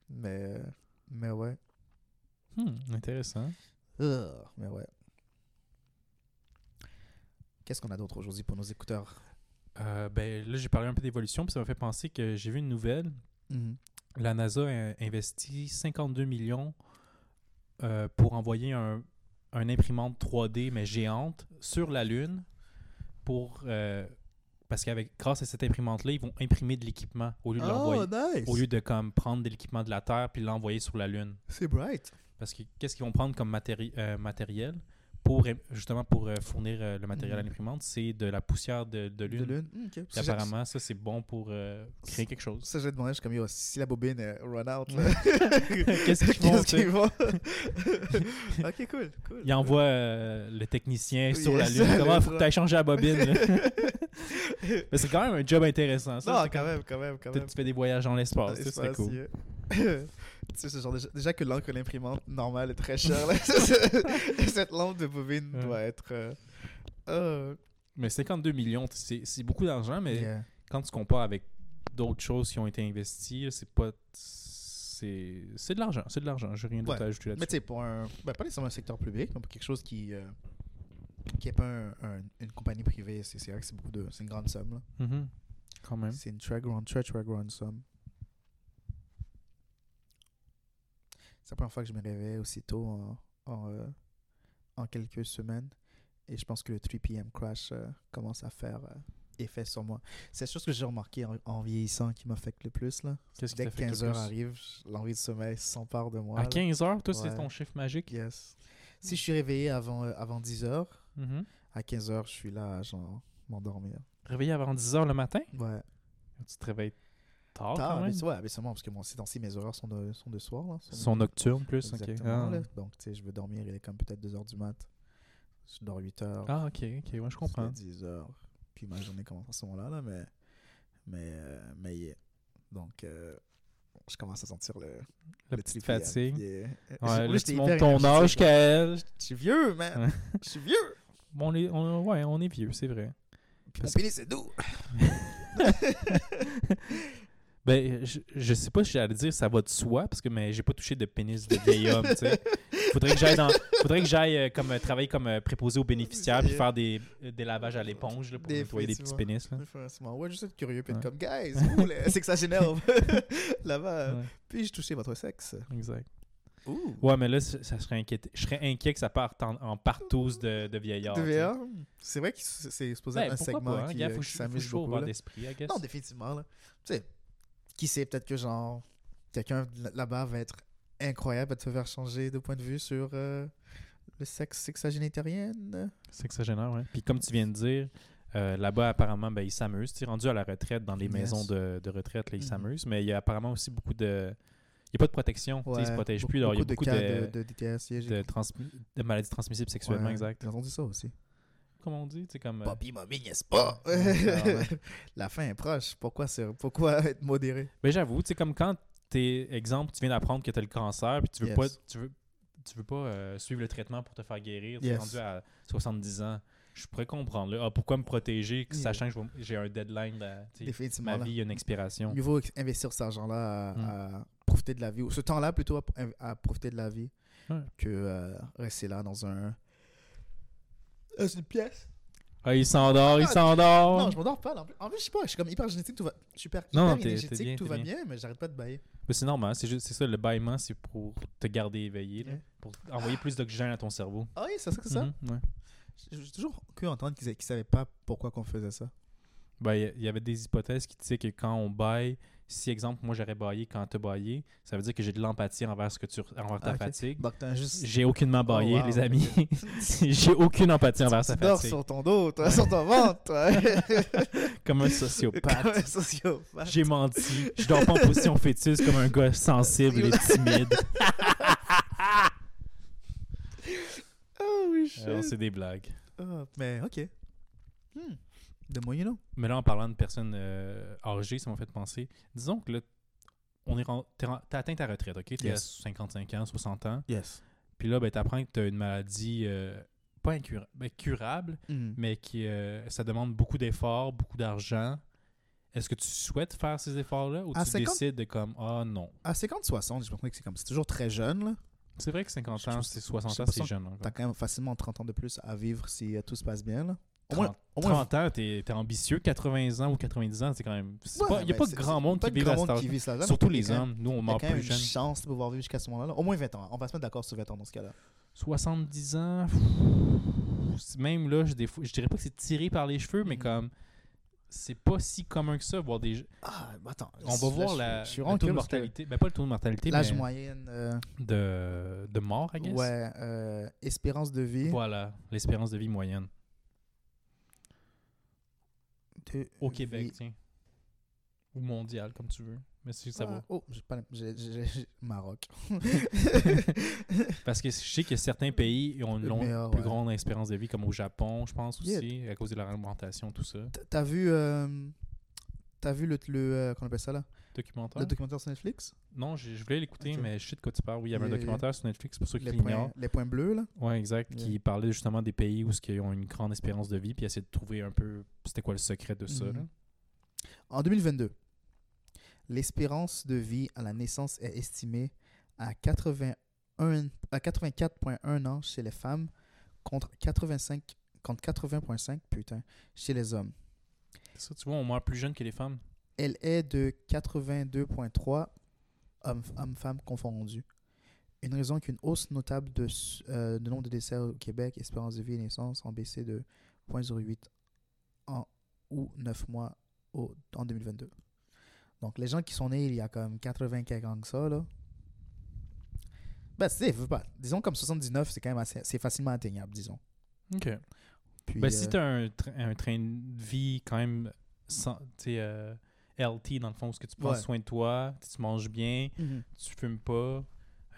Mais, mais ouais. Hmm, intéressant. Ugh, mais ouais. Qu'est-ce qu'on a d'autre aujourd'hui pour nos écouteurs? Euh, ben, là, j'ai parlé un peu d'évolution, puis ça m'a fait penser que j'ai vu une nouvelle. Mhm. La NASA a investi 52 millions euh, pour envoyer un, un imprimante 3D, mais géante, sur la Lune pour. euh, parce qu'avec grâce à cette imprimante-là, ils vont imprimer de l'équipement au lieu de l'envoyer. Nice! Au lieu de comme prendre de l'équipement de la Terre puis l'envoyer sur la Lune. C'est bright. Parce que qu'est-ce qu'ils vont prendre comme matéri- euh, matériel? Pour justement pour euh, fournir euh, le matériel à Mhm. l'imprimante, c'est de la poussière de, de De lune. Mm. Puis apparemment, ça c'est bon pour euh, créer quelque chose. Ça, j'ai demandé, je suis comme, yo, si la bobine est run out, Qu'est-ce qu'ils font, sais? qu'ils font? ok, cool, cool. Il envoie euh, le technicien sur la lune. Comment faut que tu changer la bobine? Mais c'est quand même un job intéressant. Ça, non, C'est quand même, quand même, quand même. tu fais des voyages dans l'espace. serait cool. yeah. Tu sais, genre déjà que l'encre l'imprimante normale est très chère. Cette lampe de bobine Ouais. doit être. euh, euh, Mais 52 millions, c'est beaucoup d'argent, mais yeah. quand tu compares avec d'autres choses qui ont été investies, c'est pas. C'est de l'argent. C'est de l'argent. J'ai rien d'autre Ouais. à ajouter Mais là-dessus. tu sais, pour un. Ben, pas nécessairement un secteur public, mais pour quelque chose qui. euh, qui n'est pas un- un- une compagnie privée, c'est vrai que c'est beaucoup de. C'est une grande somme. là. Mhm. Quand même. C'est une très grande, très, très grande somme. C'est la première fois que je me réveille aussitôt en, en, euh, en quelques semaines. Et je pense que le 3 p.m. crash euh, commence à faire euh, effet sur moi. C'est la chose que j'ai remarqué en, en vieillissant qui m'affecte le plus. Là. Dès que t'affecte le 15 heures arrive, l'envie de sommeil s'empare de moi. À là. 15 heures, toi, c'est ton chiffre magique? Yes. Si je suis réveillé avant, avant 10 heures, Mhm. à 15 heures, je suis là à genre m'endormir. Réveillé avant 10 heures le matin? Ouais. Tu te réveilles tard, Tard, mais, ouais, mais seulement parce que moi, ces temps-ci, mes horaires sont de, sont de soir. Là, sont- Son nocturne plus. Exactement. Ah. là. Donc, tu sais, je veux dormir, il est comme peut-être 2 heures du mat. Je dors 8 heures. Ah, ok, ok, ouais, je comprends. 10 heures. Puis ma journée commence à ce moment-là, là, mais. Mais. euh, mais yeah. Donc, euh, je commence à sentir le. La le petite fatigue. Ouais, là, tu montes ton âge. Kael. Je suis vieux, man. Je suis vieux. Bon, on est, on, ouais, on est vieux, c'est vrai. Puis mon Parce- pénis, c'est doux. Ben, je, je sais pas si j'allais dire ça va de soi, parce que mais j'ai pas touché de pénis de vieil homme, tu sais. Faudrait que j'aille dans. Faudrait que j'aille euh, comme euh, travailler comme euh, préposé aux bénéficiaires puis faire des, euh, des lavages à l'éponge là, pour nettoyer des petits pénis. Là. Ouais, juste être curieux, puis être comme, guys, là, c'est que ça s'énerve. Là-bas, Ouais, puis-je toucher votre sexe? exact. Ouh. Ouais, mais là, ça ça serait inquiété. Je serais inquiet que ça parte en, en partouze de, de vieillard. Tu sais. C'est vrai que c'est c'est supposé Ben, être un pourquoi segment pas, hein? qui, Gars, euh, faut, qui que je- faut que s'amuse je sois beaucoup. ouvert là. d'esprit, I guess. Non, définitivement. Là. Tu sais, qui sait, peut-être que genre, quelqu'un là- là-bas va être incroyable à te faire changer de point de vue sur euh, le sexe sexagénitarienne. Génère, ouais. Puis comme tu viens de dire, euh, là-bas, apparemment, ben, ils s'amusent. Tu rendu à la retraite, dans les Yes. maisons de, de retraite, là, ils s'amusent. Mais il y a apparemment aussi beaucoup de... Il n'y a pas de protection. tu sais, ils se protègent beaucoup- plus. Alors, il y a beaucoup de cas de, de, de DTS. de, transmi- de maladies transmissibles sexuellement, Ouais, exact. J'ai entendu ça aussi. Comme on dit, tu sais, comme... euh, Papi, mamie, n'est-ce pas? La fin est proche. Pourquoi, c'est- pourquoi être modéré? Ben j'avoue, tu sais, comme quand t'es, exemple, tu viens d'apprendre que tu as le cancer, puis tu veux Yes. pas, tu veux, tu veux pas euh, suivre le traitement pour te faire guérir, tu es Yes. rendu à 70 ans, je pourrais comprendre. Là, ah, pourquoi me protéger, Yeah. sachant que j'ai un deadline, sais, Définitivement. ma là. vie a une expiration. Mieux vaut investir cet argent-là à, Mm. à profiter de la vie, ou ce temps-là plutôt à, à profiter de la vie, que euh, rester là dans un. Dans une pièce. Ah, il s'endort, il Ah, s'endort. Non, je m'endors pas. En plus- En plus, je sais pas, je suis comme hyper génétique, tout va. Suis hyper, Non, t'es- énergétique, bien, tout t'es va bien. bien, mais j'arrête pas de bailler. Mais c'est normal, c'est juste, c'est ça, le bâillement, c'est pour te garder éveillé, là, Ouais. pour envoyer plus d'oxygène à ton cerveau. Ah oui, c'est ça que c'est ça. Mhm, ouais. J'ai j'ai toujours cru entendre qu'ils ne savaient pas pourquoi qu'on faisait ça. Ben, il y il y avait des hypothèses qui disaient que quand on baille, si, exemple, moi j'aurais baillé quand t'as baillé, ça veut dire que j'ai de l'empathie envers, ce que tu, envers ta Ah, fatigue. Juste. J'ai aucunement baillé, Oh, wow. les amis. j'ai aucune empathie envers tu sa dors fatigue. sur ton dos, toi, sur ton ventre, toi. Comme un Comme sociopathe. un sociopathe. J'ai menti. Je dors pas en position fœtus comme un gars sensible et timide. Oh oui, shit. Alors, c'est des blagues. Ah, mais ok. Hmm. De moyen. Mais là, en parlant de personnes euh, âgées, ça m'a fait penser. Disons que là, on est t'as atteint ta retraite, ok? T'es à Yes. 55 ans, 60 ans. Yes. Puis là, ben, t'apprends que t'as une maladie euh, pas incura- ben, curable, Hmm. mais qui euh, ça demande beaucoup d'efforts, beaucoup d'argent. Est-ce que tu souhaites faire ces efforts-là ou À tu 50? décides de comme ah non? À 50-60, je pense que c'est comme c'est toujours très jeune. là. C'est vrai que 50 Je ans, c'est je 60 sais ans, c'est jeune. encore. T'as quand même facilement 30 ans de plus à vivre si tout se passe bien. Là. Au moins- 30, au moins- 30 ans, t'es es ambitieux. 80 ans ou 90 ans, c'est quand même. Il Ouais, n'y a mais pas grand monde pas qui de vit monde qui ça, là, Surtout les hommes. Nous, on meurt plus une jeune. chance de pouvoir vivre jusqu'à ce moment-là. là. Au moins 20 ans. On va se mettre d'accord sur 20 ans dans ce cas-là. 70 ans, pff, même là, je, je dirais pas que c'est tiré par les cheveux, mais Mhm. comme c'est pas si commun que ça, voir des. Ah, bah attends. On va là, voir je- la, je suis le taux de parce que mortalité. Ben, pas le taux de mortalité, L'âge mais moyenne, euh, de, de mort, I guess. ouais, euh, espérance de vie. Voilà, l'espérance de vie moyenne. De Au vie. Québec, tiens. Ou mondial, comme tu veux. Mais si ça Ah, va. Oh, j'ai pas. j'ai- j'ai- j'ai- Maroc. Parce que je sais que certains pays ont une longue- Meilleur, plus ouais. grande espérance de vie, comme au Japon, je pense Yeah. aussi, à cause de la réglementation, tout ça. T'as vu. euh, T'as vu le. le euh, qu'on appelle ça là? Documentaire? Le documentaire sur Netflix? Non, je, je voulais l'écouter, mais je sais de quoi tu parles. Oui, il y avait un documentaire sur Netflix, pour ceux qui les l'ignorent. points, les points bleus là? Ouais, exact. Yeah. Qui parlait justement des pays où ils ont une grande espérance de vie, puis essayer de trouver un peu c'était quoi le secret de ça. Mhm. là. En 2022, l'espérance de vie à la naissance est estimée à 81 à 84,1 ans chez les femmes contre 85 contre 80,5 putain chez les hommes. Ça, tu vois, on meurt plus jeune que les femmes. Elle est de 82,3 hommes- hommes-femmes confondus. Une raison qu'une hausse notable de, euh, de nombre de décès au Québec, espérance de vie et naissance ont baissé de 0,08 en ou 9 mois au, en 2022. Donc, les gens qui sont nés il y a comme 80 quelques ans que ça, là, ben, c'est, disons comme 79, c'est quand même assez, c'est facilement atteignable, disons. OK. Puis, Ben, euh, si tu as un, tra- un train de vie quand même sans, euh, healthy, dans le fond, où ce que tu prends Ouais. soin de toi, tu manges bien, mhm. tu fumes pas.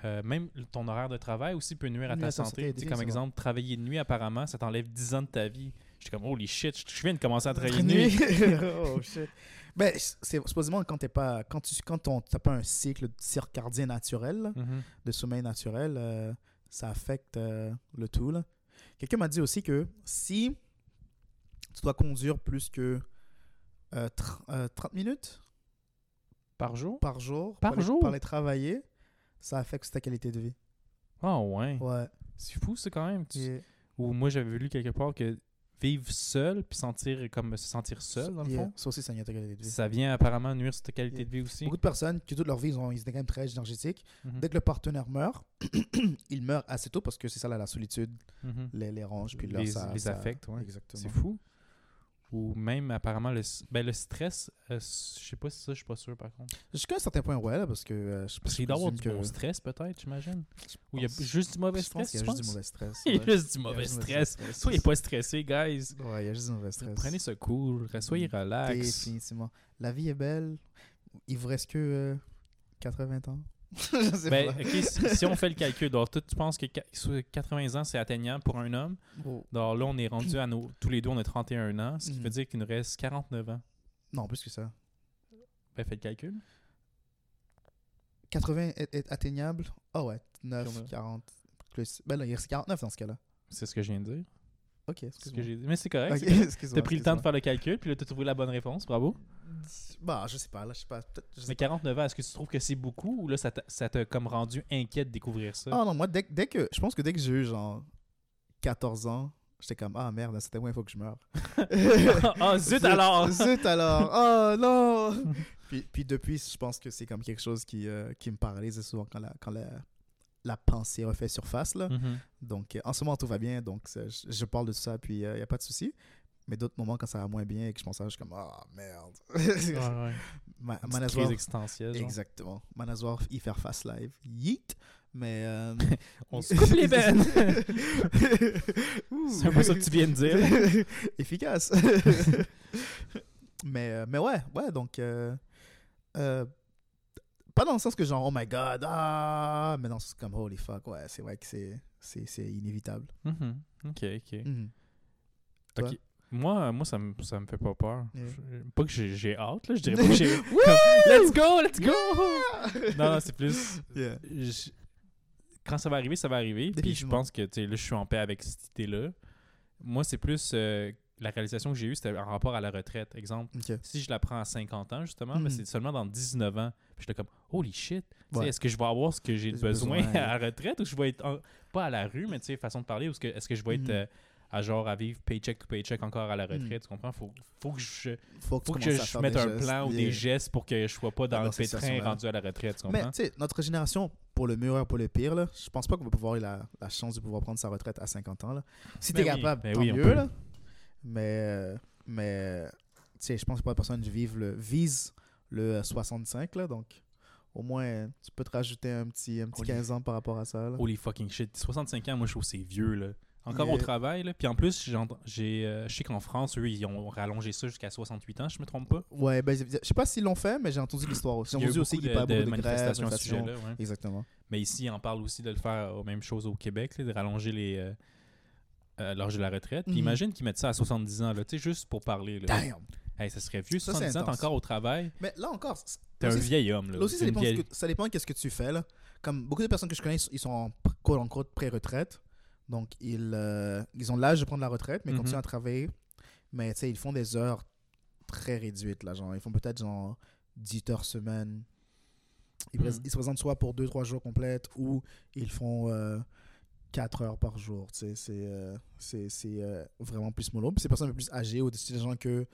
euh, même ton horaire de travail aussi peut nuire à ta santé. comme exemple, travailler de nuit, apparemment, ça t'enlève 10 ans de ta vie. J'étais comme, holy shit, je je viens de commencer à travailler de nuit. oh shit. Ben, c'est supposément quand t'es pas quand tu quand t'as pas un cycle circadien naturel, Mhm. de sommeil naturel, euh, ça affecte euh, le tout. là. Quelqu'un m'a dit aussi que si tu dois conduire plus que euh, tr- euh, 30 minutes Par jour? par jour Par pour aller- jour? pour aller travailler, ça affecte ta qualité de vie. Ah ouais. Ouais. C'est fou, ça, quand même. Tu-. Ou moi, j'avais lu quelque part que vivre seul, puis sentir comme se sentir seul, dans le Yeah. fond, Ça aussi, ça nuit à ta qualité de vie. ça vient apparemment nuire sur ta qualité Yeah. de vie aussi. Beaucoup de personnes qui toute leur vie, ils, ont, ils étaient quand même très énergétiques. Mhm. Dès que le partenaire meurt, il meurt assez tôt parce que c'est ça là, la solitude, Mhm. les, les puis là, les, ça, les ça- affects, ouais. Exactement. C'est fou. Ou même apparemment le, ben, le stress, euh, je sais pas si ça, je suis pas sûr par contre. Jusqu'à un certain point, ouais, là, parce que euh, je, Parce je qu'il doit y avoir du présume bon que- stress peut-être, j'imagine. Ou il y a pense- juste du mauvais pense stress, qu'il y a juste du mauvais stress. Il y a juste du Il mauvais stress. Soyez pas stressés, guys. Ouais, il y a juste du mauvais stress. Prenez ce cool, soyez relax. Définitivement. La vie est belle. Il vous reste que euh, 80 ans. je sais Ben, pas. si, si on fait le calcul, donc toi, tu penses que qua- sur 80 ans, c'est atteignable pour un homme? Oh. Donc là, on est rendu à nos. Tous les deux, on a 31 ans, ce qui Mhm. veut dire qu'il nous reste 49 ans. Non, plus que ça. Ben, fais le calcul. 80 est, est atteignable? Ah ouais, 9, Puis on a- 40. Plus. Ben là, il reste 49 dans ce cas-là. C'est ce que je viens de dire. Ok, excuse-moi. Mais c'est correct. Ok, c'est correct. excuse-moi, T'as pris le temps de faire le calcul, puis là, t'as trouvé la bonne réponse. Bravo. Bah, je sais pas, là, je sais pas. je sais Mais pas. 49 ans, est-ce que tu trouves que c'est beaucoup ou là, ça t'a ça t'a comme rendu inquiet de découvrir ça? Ah non, moi, dès, que- dès que. Je pense que dès que j'ai eu genre 14 ans, j'étais comme, ah merde, certain moment, il faut que je meure. Ah, zut alors! Zut alors! Oh non! puis, puis depuis, je pense que c'est comme quelque chose qui, euh, qui me paralyse souvent quand la, quand la, la pensée refait surface. Là. Mhm. Donc, euh, en ce moment, tout va bien. Donc, je, je parle de ça, puis il n'y a pas de souci. Mais d'autres moments, quand ça va moins bien et que je pense à ça, je suis comme, ah merde. Ouais, ouais. Ma- Manazoir-. Exactement. Manazoir, y faire face live. Yeet! Mais. euh, On se coupe les veines! Ouh. C'est un peu ça que tu viens de dire. Efficace. mais, euh, mais ouais, ouais, donc. euh, euh, pas dans le sens que genre, oh my god, ah, mais dans le sens comme, holy fuck, ouais, c'est vrai que c'est, inévitable. Mhm. Ok, ok. Mhm. Toi? Ok. Moi, moi ça, me, ça me fait pas peur. Je- Pas que j'ai hâte, là. Je dirais pas que j'ai. let's go, let's go! non, non, c'est plus. Yeah. je- quand ça va arriver, ça va arriver. Puis je pense que tu sais, là, je suis en paix avec cette idée-là. Moi, c'est plus euh, la réalisation que j'ai eue, c'était en rapport à la retraite. Exemple, si je la prends à 50 ans, justement, mais Mhm. c'est seulement dans 19 ans. Puis j'étais comme, holy shit, Ouais. est-ce que je vais avoir ce que j'ai besoin, besoin. à la retraite ou je vais être, en- pas à la rue, mais tu sais, façon de parler, ou est-ce que, est-ce que je vais être Mhm. euh, à genre à vivre paycheck to paycheck encore à la Hmm. retraite, tu comprends? Faut, faut que je, Faut que faut tu je mette un gestes. plan ou des gestes pour que je sois pas dans Dans le pétrin rendu à la retraite, tu Mais comprends? tu sais, notre génération, pour le meilleur et pour le pire, là, je pense pas qu'on va pouvoir avoir la, la chance de pouvoir prendre sa retraite à 50 ans. Là. Si Ben t'es oui, capable, ben tant oui, mieux. peut. Là. Mais, euh, mais tu sais, je pense pas que personne vive le, vise le euh, 65. Là, donc, au moins, euh, tu peux te rajouter un petit, un petit Holy- 15 ans par rapport à ça. Là. Holy fucking shit. 65 ans, moi, je trouve que c'est vieux, là. Encore au travail, là. Puis en plus, j'ai euh, je sais qu'en France, eux, ils ont rallongé ça jusqu'à 68 ans, je me trompe pas. Ouais, ben, je sais pas s'ils l'ont fait, mais j'ai entendu l'histoire aussi. J'ai entendu aussi qu'il de, y a pas de beaucoup de grèves, manifestations à ce manifestations. sujet-là, ouais. Exactement. Mais ici, on parle aussi de le faire aux mêmes choses au Québec, là, de rallonger les euh, euh, l'âge de la retraite. Puis Mhm. imagine qu'ils mettent ça à 70 ans, là, tu sais, juste pour parler. Là. Damn! Hey, ça serait vieux, Ça, c'est 70 ans, t'es encore au travail. Mais là encore, T'es un vieil homme, là. Là aussi, ça dépend, de vieille- que- ça dépend de ce que tu fais. Là. Comme beaucoup de personnes que je connais, ils sont en unquote pré-retraite. Donc, ils, euh, ils ont l'âge de prendre la retraite, mais ils Mhm. continuent à travailler. Mais tu sais, ils font des heures très réduites. Là, genre, ils font peut-être genre 10 heures semaine. Ils, Mhm. ils se présentent soit pour 2-3 jours complètes ou ils font 4 heures par jour. tu sais. C'est euh, c'est- euh, vraiment plus mollo. Puis ces personnes un peu plus âgées ou des des gens que.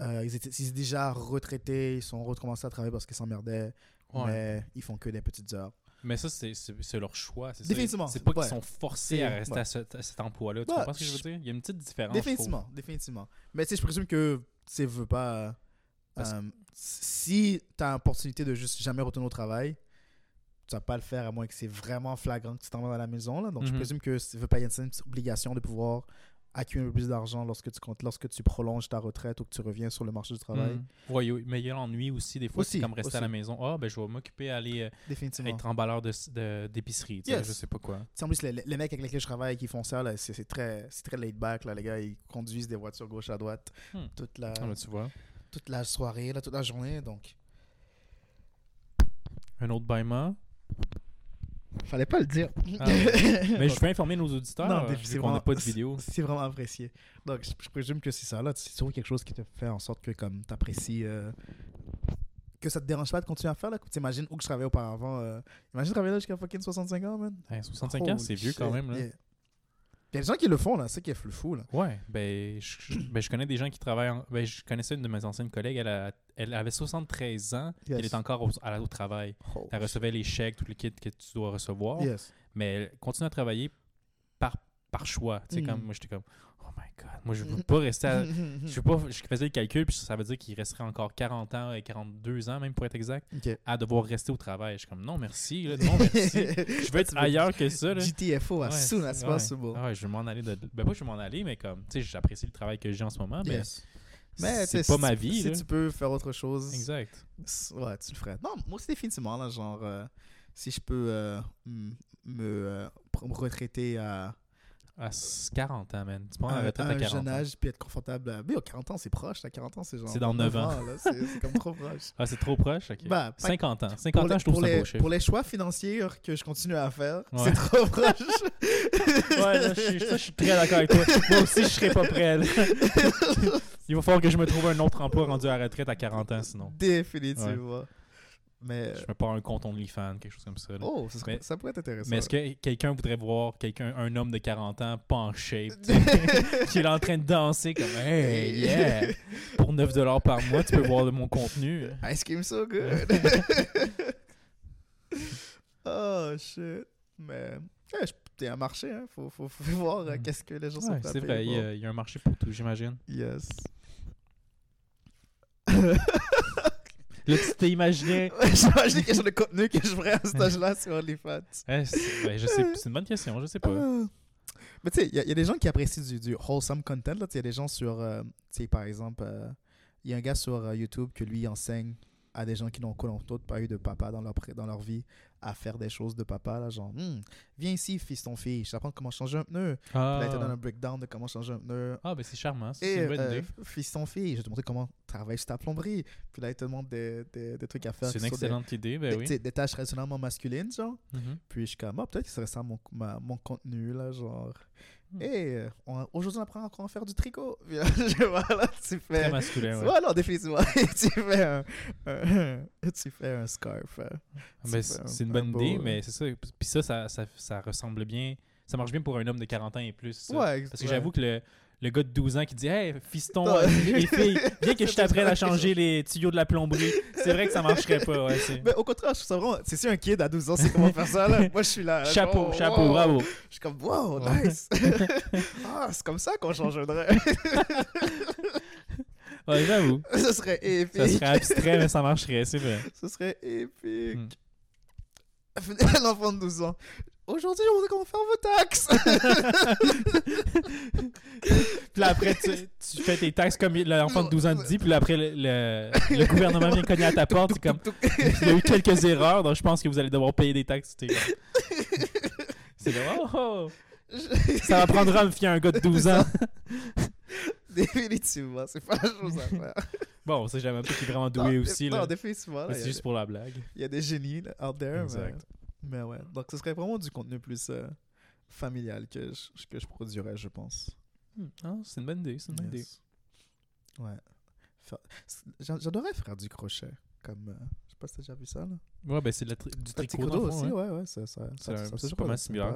euh, ils, étaient, ils étaient déjà retraités, ils sont recommencés à travailler parce qu'ils s'emmerdaient Ouais. mais ils font que des petites heures. Mais ça, c'est leur choix. c'est. Définitivement, C'est pas qu'ils sont forcés à rester à, ce- à cet emploi-là. Tu comprends ce que je veux dire? Il y a une petite différence. définitivement, définitivement. Mais tu sais, je présume que tu veux pas. Euh, si tu as l'opportunité de juste jamais retourner au travail, tu vas pas le faire à moins que c'est vraiment flagrant que tu t'en vas à la maison. Là. Donc je Mhm. présume que tu veux pas, il y a une obligation de pouvoir accumuler un peu plus d'argent lorsque tu, comptes- lorsque tu prolonges ta retraite ou que tu reviens sur le marché du travail. Ouais, oui, mais il y a l'ennui aussi. Des fois, Aussi, c'est comme rester à la maison. Ah, ben je vais m'occuper à aller euh, être emballeur de- de- d'épicerie. tu sais, Yes. Je sais pas quoi. Tu en plus, les, les mecs avec lesquels je travaille qui font ça, là, c'est c'est très, c'est très laid back. Là, les gars, ils conduisent des voitures gauche à droite Hmm. toute, la, Ah, ben, tu vois. toute la soirée, là, toute la journée. Donc, Un autre bâillement. Fallait pas le dire. Ah, Mais je veux informer nos auditeurs. Non, mais vu c'est qu'on n'a pas de vidéo. C'est vraiment apprécié. Donc, je, je présume que c'est ça. Là, c'est toujours quelque chose qui te fait en sorte que comme t'apprécies. euh, que ça te dérange pas de continuer à faire. là. T'imagines où que je travaillais auparavant. euh, imagine travailler là jusqu'à fucking 65 ans, man. Hey, 65 ans, c'est vieux quand même. Là. Yeah. Il y a des gens qui le font, là. C'est qui est le fou, là. Ouais, ben je, ben je connais des gens qui travaillent. en- ben, je connaissais une de mes anciennes collègues, elle, a- elle avait 73 ans, Yes. elle est encore au, à au travail. Oh, Elle recevait les chèques, tous les kits que tu dois recevoir, Yes. mais elle continue à travailler par, par choix. Tu sais, Mm. comme moi, j'étais comme, my god, moi, je veux pas rester à. Je sais pas, je faisais le calcul, puis ça veut dire qu'il resterait encore 40 ans et 42 ans, même pour être exact, à devoir rester au travail. Je suis comme, non, merci, là, non, merci. Je veux être ailleurs que ça, là. GTFO as soon as c'est- possible. Ah ouais, je vais m'en aller de. Ben, pas je vais m'en aller, mais comme, tu sais, j'apprécie le travail que j'ai en ce moment, mais Yes. Mais c'est pas si ma tu- vie, Si tu peux faire autre chose, Exact. ouais, tu le ferais. Non, moi aussi, définitivement, là, genre, euh, si je peux euh, me euh, me retraiter à, À s- 40 ans, man. Tu prends la à- retraite à à un 40 jeune ans. âge puis être confortable. à- Mais oh, 40 ans, c'est proche. Là, 40 ans, c'est genre. C'est dans 9 ans. C'est comme trop proche. Ah, c'est trop proche? Ok. Bah, pas- 50 ans. Pour 50 les, ans, je trouve un les- beau chiffre. pour les choix financiers que je continue à faire, c'est trop proche. Ouais, je suis, ça, je suis très d'accord avec toi. Moi aussi, je serais pas prêt. Il va falloir que je me trouve un autre emploi rendu à la retraite à 40 ans, sinon. Définitivement. Mais. Je me pars un compte OnlyFans, quelque chose comme ça. là. Oh, ça, serait- Mais- ça pourrait être intéressant. Mais est-ce que quelqu'un voudrait voir quelqu'un, un homme de 40 ans, pas en shape, tu sais, qui est en train de danser comme Hey, yeah! Pour 9$ par mois, tu peux voir de mon contenu. Ice cream so good. oh shit. Mais. Ouais, je- T'es un marché, hein. Faut, faut, faut voir euh, Mm. qu'est-ce que les gens sont Ouais, à c'est vrai, il y, a, il y a un marché pour tout, j'imagine. Yes. Là, tu t'es imaginé. J'imagine quel genre de contenu que je ferais à cet âge-là sur OnlyFans. Ouais, c'est ouais, je sais, c'est une bonne question, je sais pas. Ah. Mais tu sais, il y, a- il y a des gens qui apprécient du, du wholesome content. Il y a des gens sur, euh, tu sais, par exemple, euh, il y a un gars sur euh, YouTube que lui enseigne à des gens qui n'ont pas eu de papa dans leur, dans leur vie à faire des choses de papa. Là, genre, Hmm, viens ici, fils ton fille, je t'apprends comment changer un pneu. Puis Là, il te donne un Ah, breakdown de comment changer un pneu. ah ben c'est charmant, c'est une bonne euh, idée. fils ton fille, je vais te montrer comment travailler sur ta plomberie. Puis là, il te demande des, des, des trucs à faire. C'est une des- excellente idée, ben des, oui. des tâches traditionnellement masculines, genre. Mhm. Puis je suis comme, ah, peut-être que ce serait ça mon, ma- mon contenu, là, genre. Hmm. Et aujourd'hui, on apprend comment faire du tricot. Je- voilà, tu fais. Très masculin, ouais. Non, définitivement. tu fais un, un- tu fais un scarf. euh, Ben, tu c'est un- une un bonne beau, idée, euh, mais c'est ça. Puis ça, ça, ça, ça ressemble bien ça marche bien pour un homme de 40 ans et plus. ça. Ouais, Parce que ouais. j'avoue que le, le gars de 12 ans qui dit Hey, fiston, euh, les filles, viens que je t'apprenne à changer les tuyaux de la plomberie. C'est vrai que ça marcherait pas. Ouais, Mais au contraire, je trouve ça vraiment. C'est si un kid à 12 ans sait comment faire ça, là. Moi, je suis là. chapeau, chapeau, wow. bravo. Je suis comme, wow, nice. ah, c'est comme ça qu'on changerait. Ouais, j'avoue. Ce serait épique. Ça serait abstrait, mais ça marcherait, c'est vrai. Ce serait épique. Hmm. Un enfant de 12 ans. Aujourd'hui, on sait comment faire vos taxes. Puis là, après, tu, tu fais tes taxes comme l'enfant de 12 ans te dit, puis là, après, le, le, le gouvernement vient cogner à ta porte, c'est comme, il y a eu quelques erreurs, donc je pense que vous allez devoir payer des taxes. C'est comme, oh, oh, ça va prendre me fier un gars de 12 ans. Définitivement, c'est pas la chose à faire. Bon, on sait jamais, peut-être qu'il est vraiment doué Non, aussi. Non, Là. définitivement. C'est juste pour la blague. Il y a des génies là, out there. Exact. Mais, mais ouais. Donc, ce serait vraiment du contenu plus euh, familial que je, que je produirais, je pense. Hmm. Ah, c'est une bonne idée, c'est une bonne idée. Ouais. Faire- j'a- J'adorais faire du crochet. Comme. euh, pas si t'as déjà vu ça, là. Ouais, ben c'est du fond, aussi, ouais. ouais, ouais. Ça, ça, C'est ça, un- ça, c'est ça, pas mal similaire.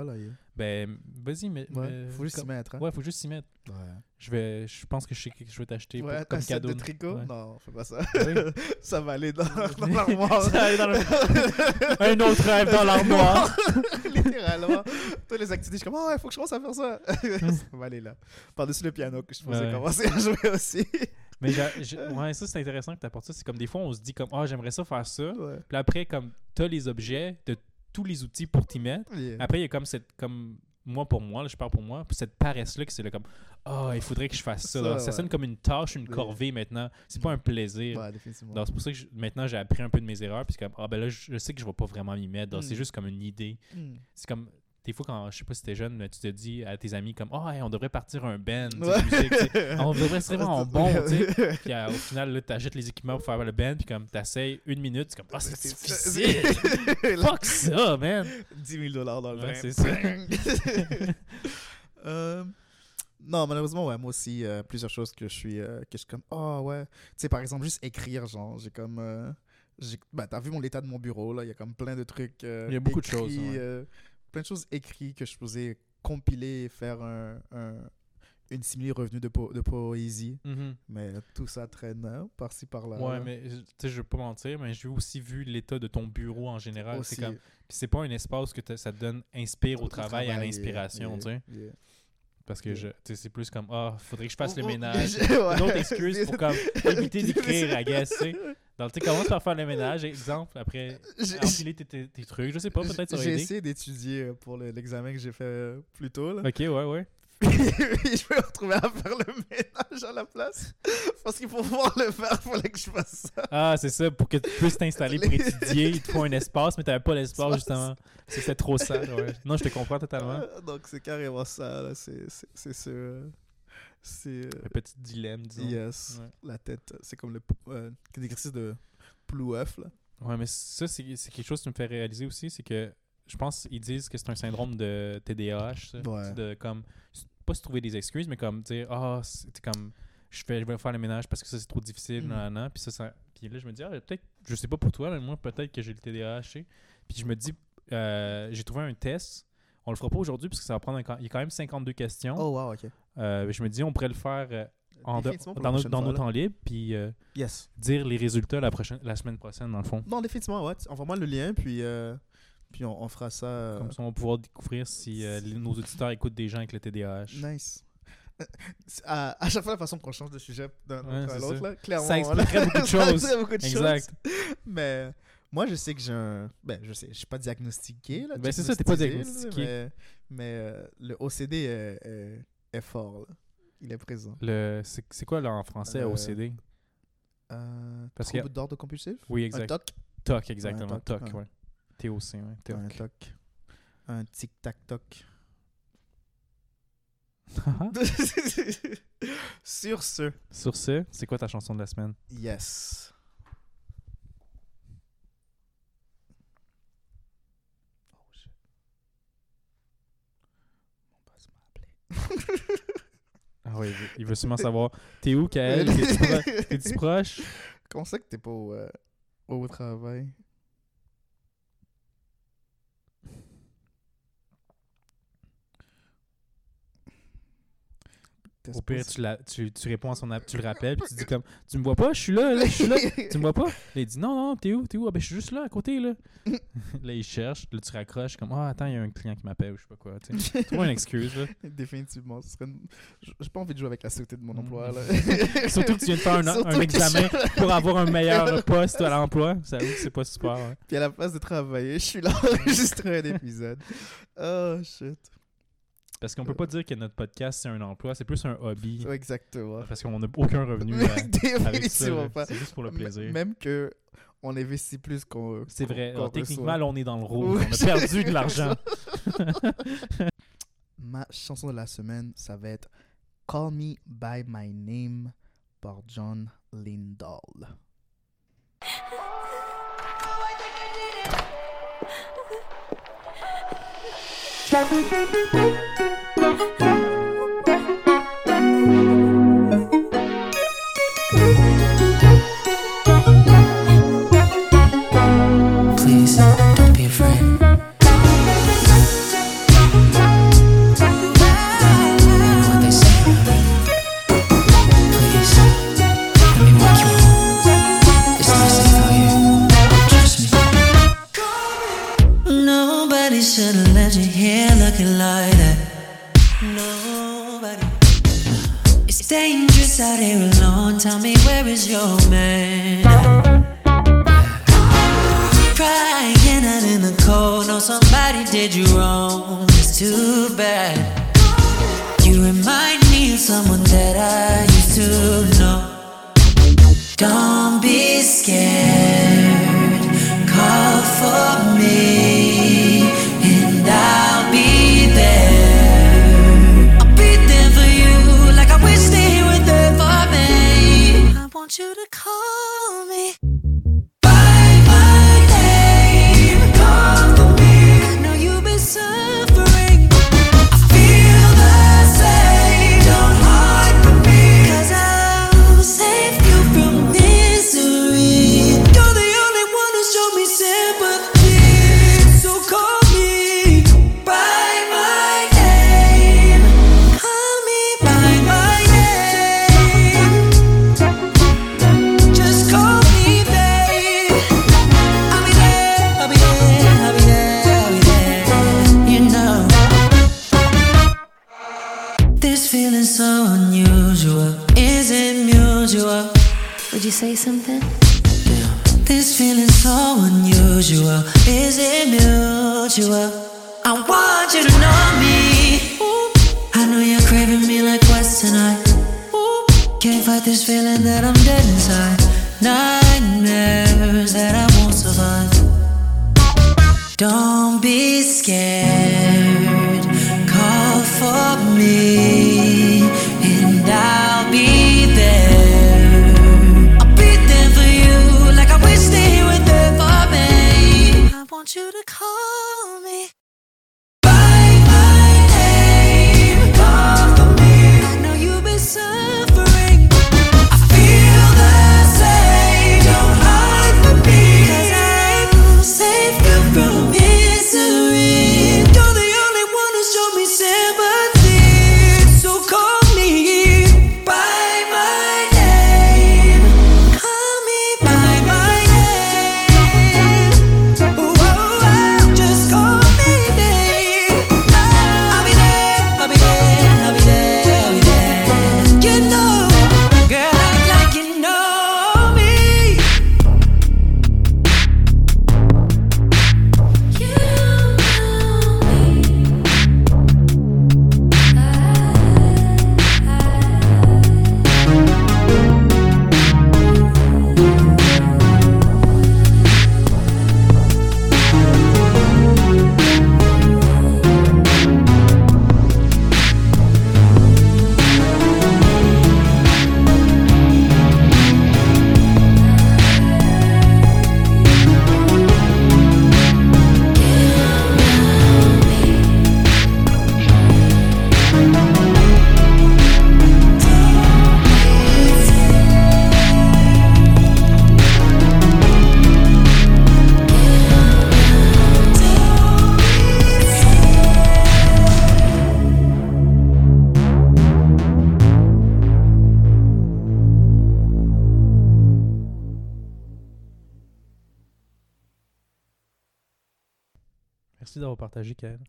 Ben, vas-y, mais. Ouais, mais- faut juste s'y mettre. Hein. Ouais, faut juste s'y mettre. Ouais. Je vais, je pense que je vais t'acheter Ouais, comme cadeau. de tricot Ouais. Non, fais pas ça. Oui? ça va aller dans, dans l'armoire. Ça va aller dans le- Un autre rêve dans l'armoire. Littéralement. Toutes les activités, je suis comme, oh, ouais, faut que je commence à faire ça. ça va aller là. Par-dessus le piano que je pensais Ouais. commencer à jouer aussi. Mais ouais, ça c'est intéressant que tu apportes ça. C'est comme des fois on se dit comme ah j'aimerais ça faire ça. Ouais. Puis après comme t'as les objets de tous les outils pour t'y mettre. Yeah. Après il y a comme cette comme moi pour moi, là, je parle pour moi, puis cette paresse là qui c'est là comme ah il faudrait que je fasse ça. Ça, sonne comme une tâche, une corvée maintenant. C'est pas un plaisir. Ouais, c'est pour ça que je- maintenant j'ai appris un peu de mes erreurs puis c'est comme ah ben là je, je sais que je vais pas vraiment m'y mettre. Donc Mm. c'est juste comme une idée. Hmm. C'est comme des fois quand je sais pas si t'es jeune, tu te dis à tes amis comme hey, on devrait partir un band, Ouais. musique, on devrait être vraiment bon, tu sais. Puis euh, au final, là, t'achètes les équipements pour faire le band, puis comme t'essayes une minute, c'est comme, ah, c'est difficile! Fuck ça, man! 10 000 dollars dans le Ouais, c'est ça. Euh, non, malheureusement, ouais, moi aussi, euh, plusieurs choses que je suis, euh, que je suis comme, oh ouais. Tu sais, par exemple, juste écrire, genre, j'ai comme. j'ai- bah, t'as vu mon l'état de mon bureau, là, il y a comme plein de trucs. euh, Il y a beaucoup de choses, ouais. euh, plein de choses écrites que je faisais compiler et faire un, un- une simili revenu de, po- de poésie. Mais tout ça traîne hein, par-ci par-là. Ouais, mais tu sais, je veux pas mentir, mais j'ai aussi vu l'état de ton bureau en général. C'est comme, puis c'est pas un espace que ça te donne inspire au au travail, à l'inspiration, yeah, tu sais. yeah. Parce que je, c'est plus comme, ah, faudrait que je fasse Oh, le oh, ménage. je- ouais. Une autre excuse pour comme éviter d'écrire, I guess, tu sais. Tu sais, commence par faire le ménage, exemple, après empiler tes, tes- tes trucs. Je sais pas, peut-être ça J'ai essayé d'étudier euh, pour le- l'examen que j'ai fait euh, plus tôt. Là. Ok, ouais, ouais. je me retrouver à faire le ménage à la place. Parce qu'il faut pouvoir le faire, il fallait que je fasse ça. Ah, c'est ça, pour que tu puisses t'installer pour étudier, il te faut un espace, mais t'avais pas l'espace, Espace. justement. C'était trop sale, ouais. Non, je te comprends totalement. Euh, Donc c'est carrément ça, c'est sûr. Euh, C'est. euh, Un petit dilemme, disons. yes. Ouais. La tête, c'est comme le euh, l'exercice de ploueuf, là. Ouais, mais ça, c'est quelque chose qui me fait réaliser aussi, c'est que je pense qu'ils disent que c'est un syndrome de TDAH, ça. Ouais. De comme, pas se trouver des excuses, mais comme dire, ah, c'est comme, je, fais, je vais faire le ménage parce que ça, c'est trop difficile, nan, nan, nan. Puis ça, ça- puis là, je me dis, ah, peut-être, je sais pas pour toi, mais moi, peut-être que j'ai le TDAH. Puis je me dis, euh, j'ai trouvé un test. On le fera pas aujourd'hui parce que ça va prendre, un- il y a quand même 52 questions. Oh, wow, ok. Euh, je me dis, on pourrait le faire euh, en de- dans, nos, prochaine dans fois, nos là. temps libres, puis euh, Yes. dire les résultats la, prochaine, la semaine prochaine, dans le fond. Non, définitivement, ouais. Envoie-moi le lien, puis, euh, puis on, on fera ça. euh, Comme ça, on va pouvoir découvrir si nos auditeurs écoutent des gens avec le TDAH. Nice. À, à chaque fois, la façon qu'on change de sujet d'un Ouais, à l'autre, clairement. Ça expliquerait beaucoup de choses. expliquerait beaucoup de Exact. choses. Mais moi, je sais que j'ai un. Ben, je sais, je suis pas diagnostiqué. Là, Ben, c'est ça, t'es pas diagnostiqué. Mais, mais le OCD est, fort. là. Il est présent. Le, c'est, c'est quoi là en français Euh, OCD Euh, Parce a- trouble d'ordre compulsif? Oui, Un exact. TOC TOC, exactement. Un TOC, TOC, ouais. TOC, ouais. TOC. Un TOC. Un tic-tac-toc. Sur ce, Sur ce, c'est quoi ta chanson de la semaine? Yes. Oh shit. Mon boss m'a appelé. Ah oui, il veut, sûrement savoir. T'es où, Kael? T'es-tu pro- T'es-tu proche? Comment ça que t'es pas au, euh, au travail? Au pire, tu, la- tu, tu réponds à son app, tu le rappelles, puis tu dis comme Tu me vois pas, je suis là, là, je suis là. tu me vois pas? Là, il dit Non, non, t'es où, t'es où? Ah, ben, je suis juste là, à côté, là. là, il cherche, là, tu raccroches, comme Ah, attends, il y a un client qui m'appelle, ou je sais pas quoi. tu sais. Trouve une excuse, là. Définitivement. ce serait une- J'ai pas envie de jouer avec la sécurité de mon Mm. emploi. Là. Surtout que tu viens de faire un, examen pour avoir un meilleur poste à l'emploi. Ça que c'est pas super. ouais. Puis à la place de travailler, je suis là enregistrer un épisode. Oh shit. Parce qu'on peut pas dire que notre podcast, c'est un emploi, c'est plus un hobby. Exactement. Parce qu'on n'a aucun revenu euh, avec ça. Définitivement là. pas. C'est juste pour le M- plaisir. Même que on investit plus qu'on. C'est vrai. Alors, techniquement, reçoit. là, on est dans le rouge. On a perdu de l'argent. Ma chanson de la semaine, ça va être Call Me By My Name par John Lindahl. Thank you. Tell me where is your man? Crying out in the cold. Know somebody did you wrong. It's too bad. You remind me of someone that I used to know. Don't be scared. Call for me, want you to call you say something? This feeling so unusual. Is it mutual? I want you to know me. I know you're craving me like what's tonight. Can't fight this feeling that I'm dead inside. Nightmares that I won't survive. Don't be scared. Call for me, want you to call me.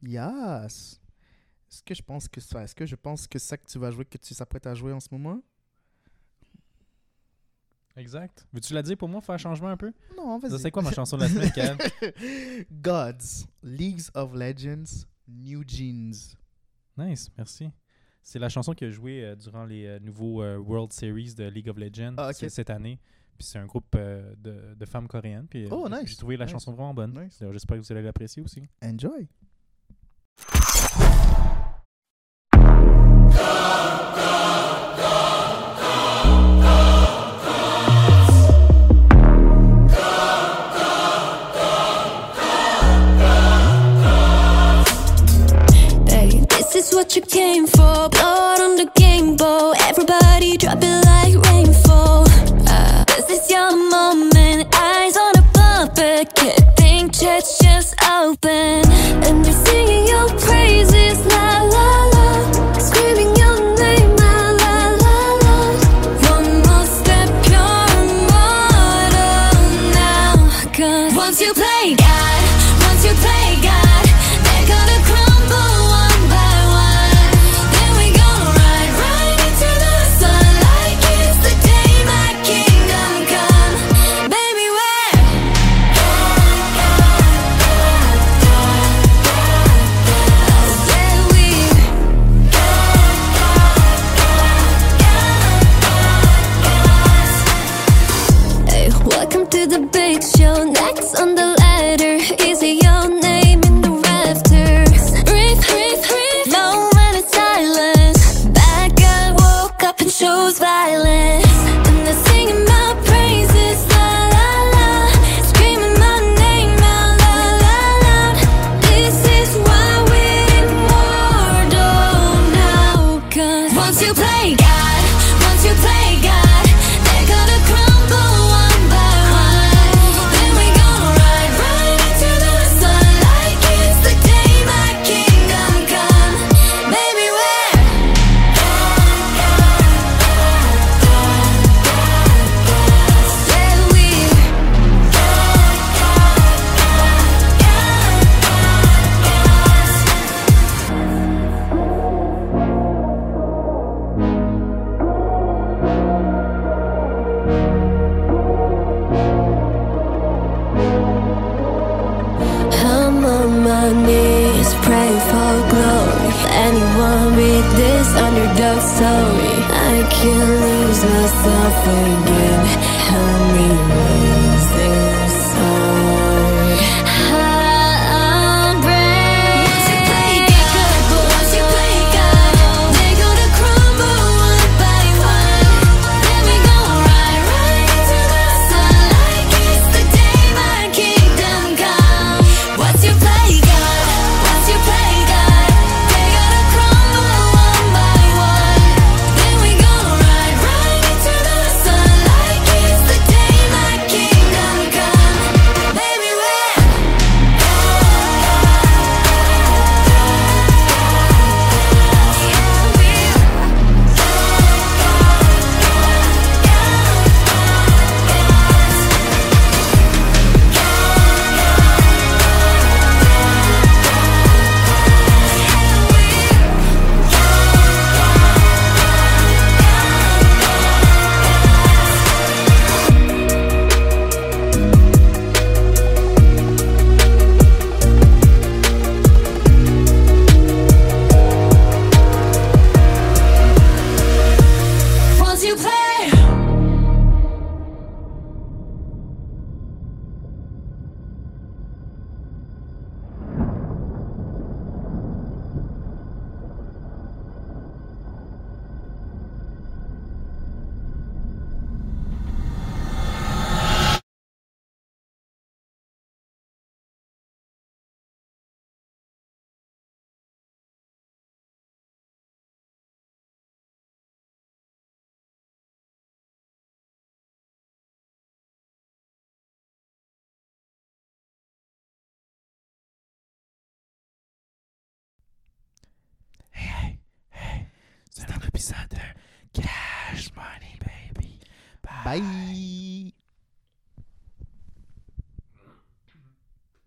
Yes! Est-ce que je pense que ça, est-ce que je pense que ça que tu vas jouer, que tu s'apprêtes à jouer en ce moment? Exact. Veux-tu la dire pour moi, faire un changement un peu? Non, vas-y. C'est quoi ma chanson de la semaine, Kael? Gods, Leagues of Legends, New Jeans. Nice, merci. C'est la chanson qui a joué euh, durant les euh, nouveaux euh, World Series de League of Legends ah, cette année. Puis c'est un groupe euh, de, de, femmes coréennes. Puis, euh, oh, nice. J'ai trouvé la nice. chanson vraiment bonne. Nice. Alors, j'espère que vous allez l'apprécier aussi. Enjoy! This is what you came for. Blood on the game, boy. Everybody drop it. open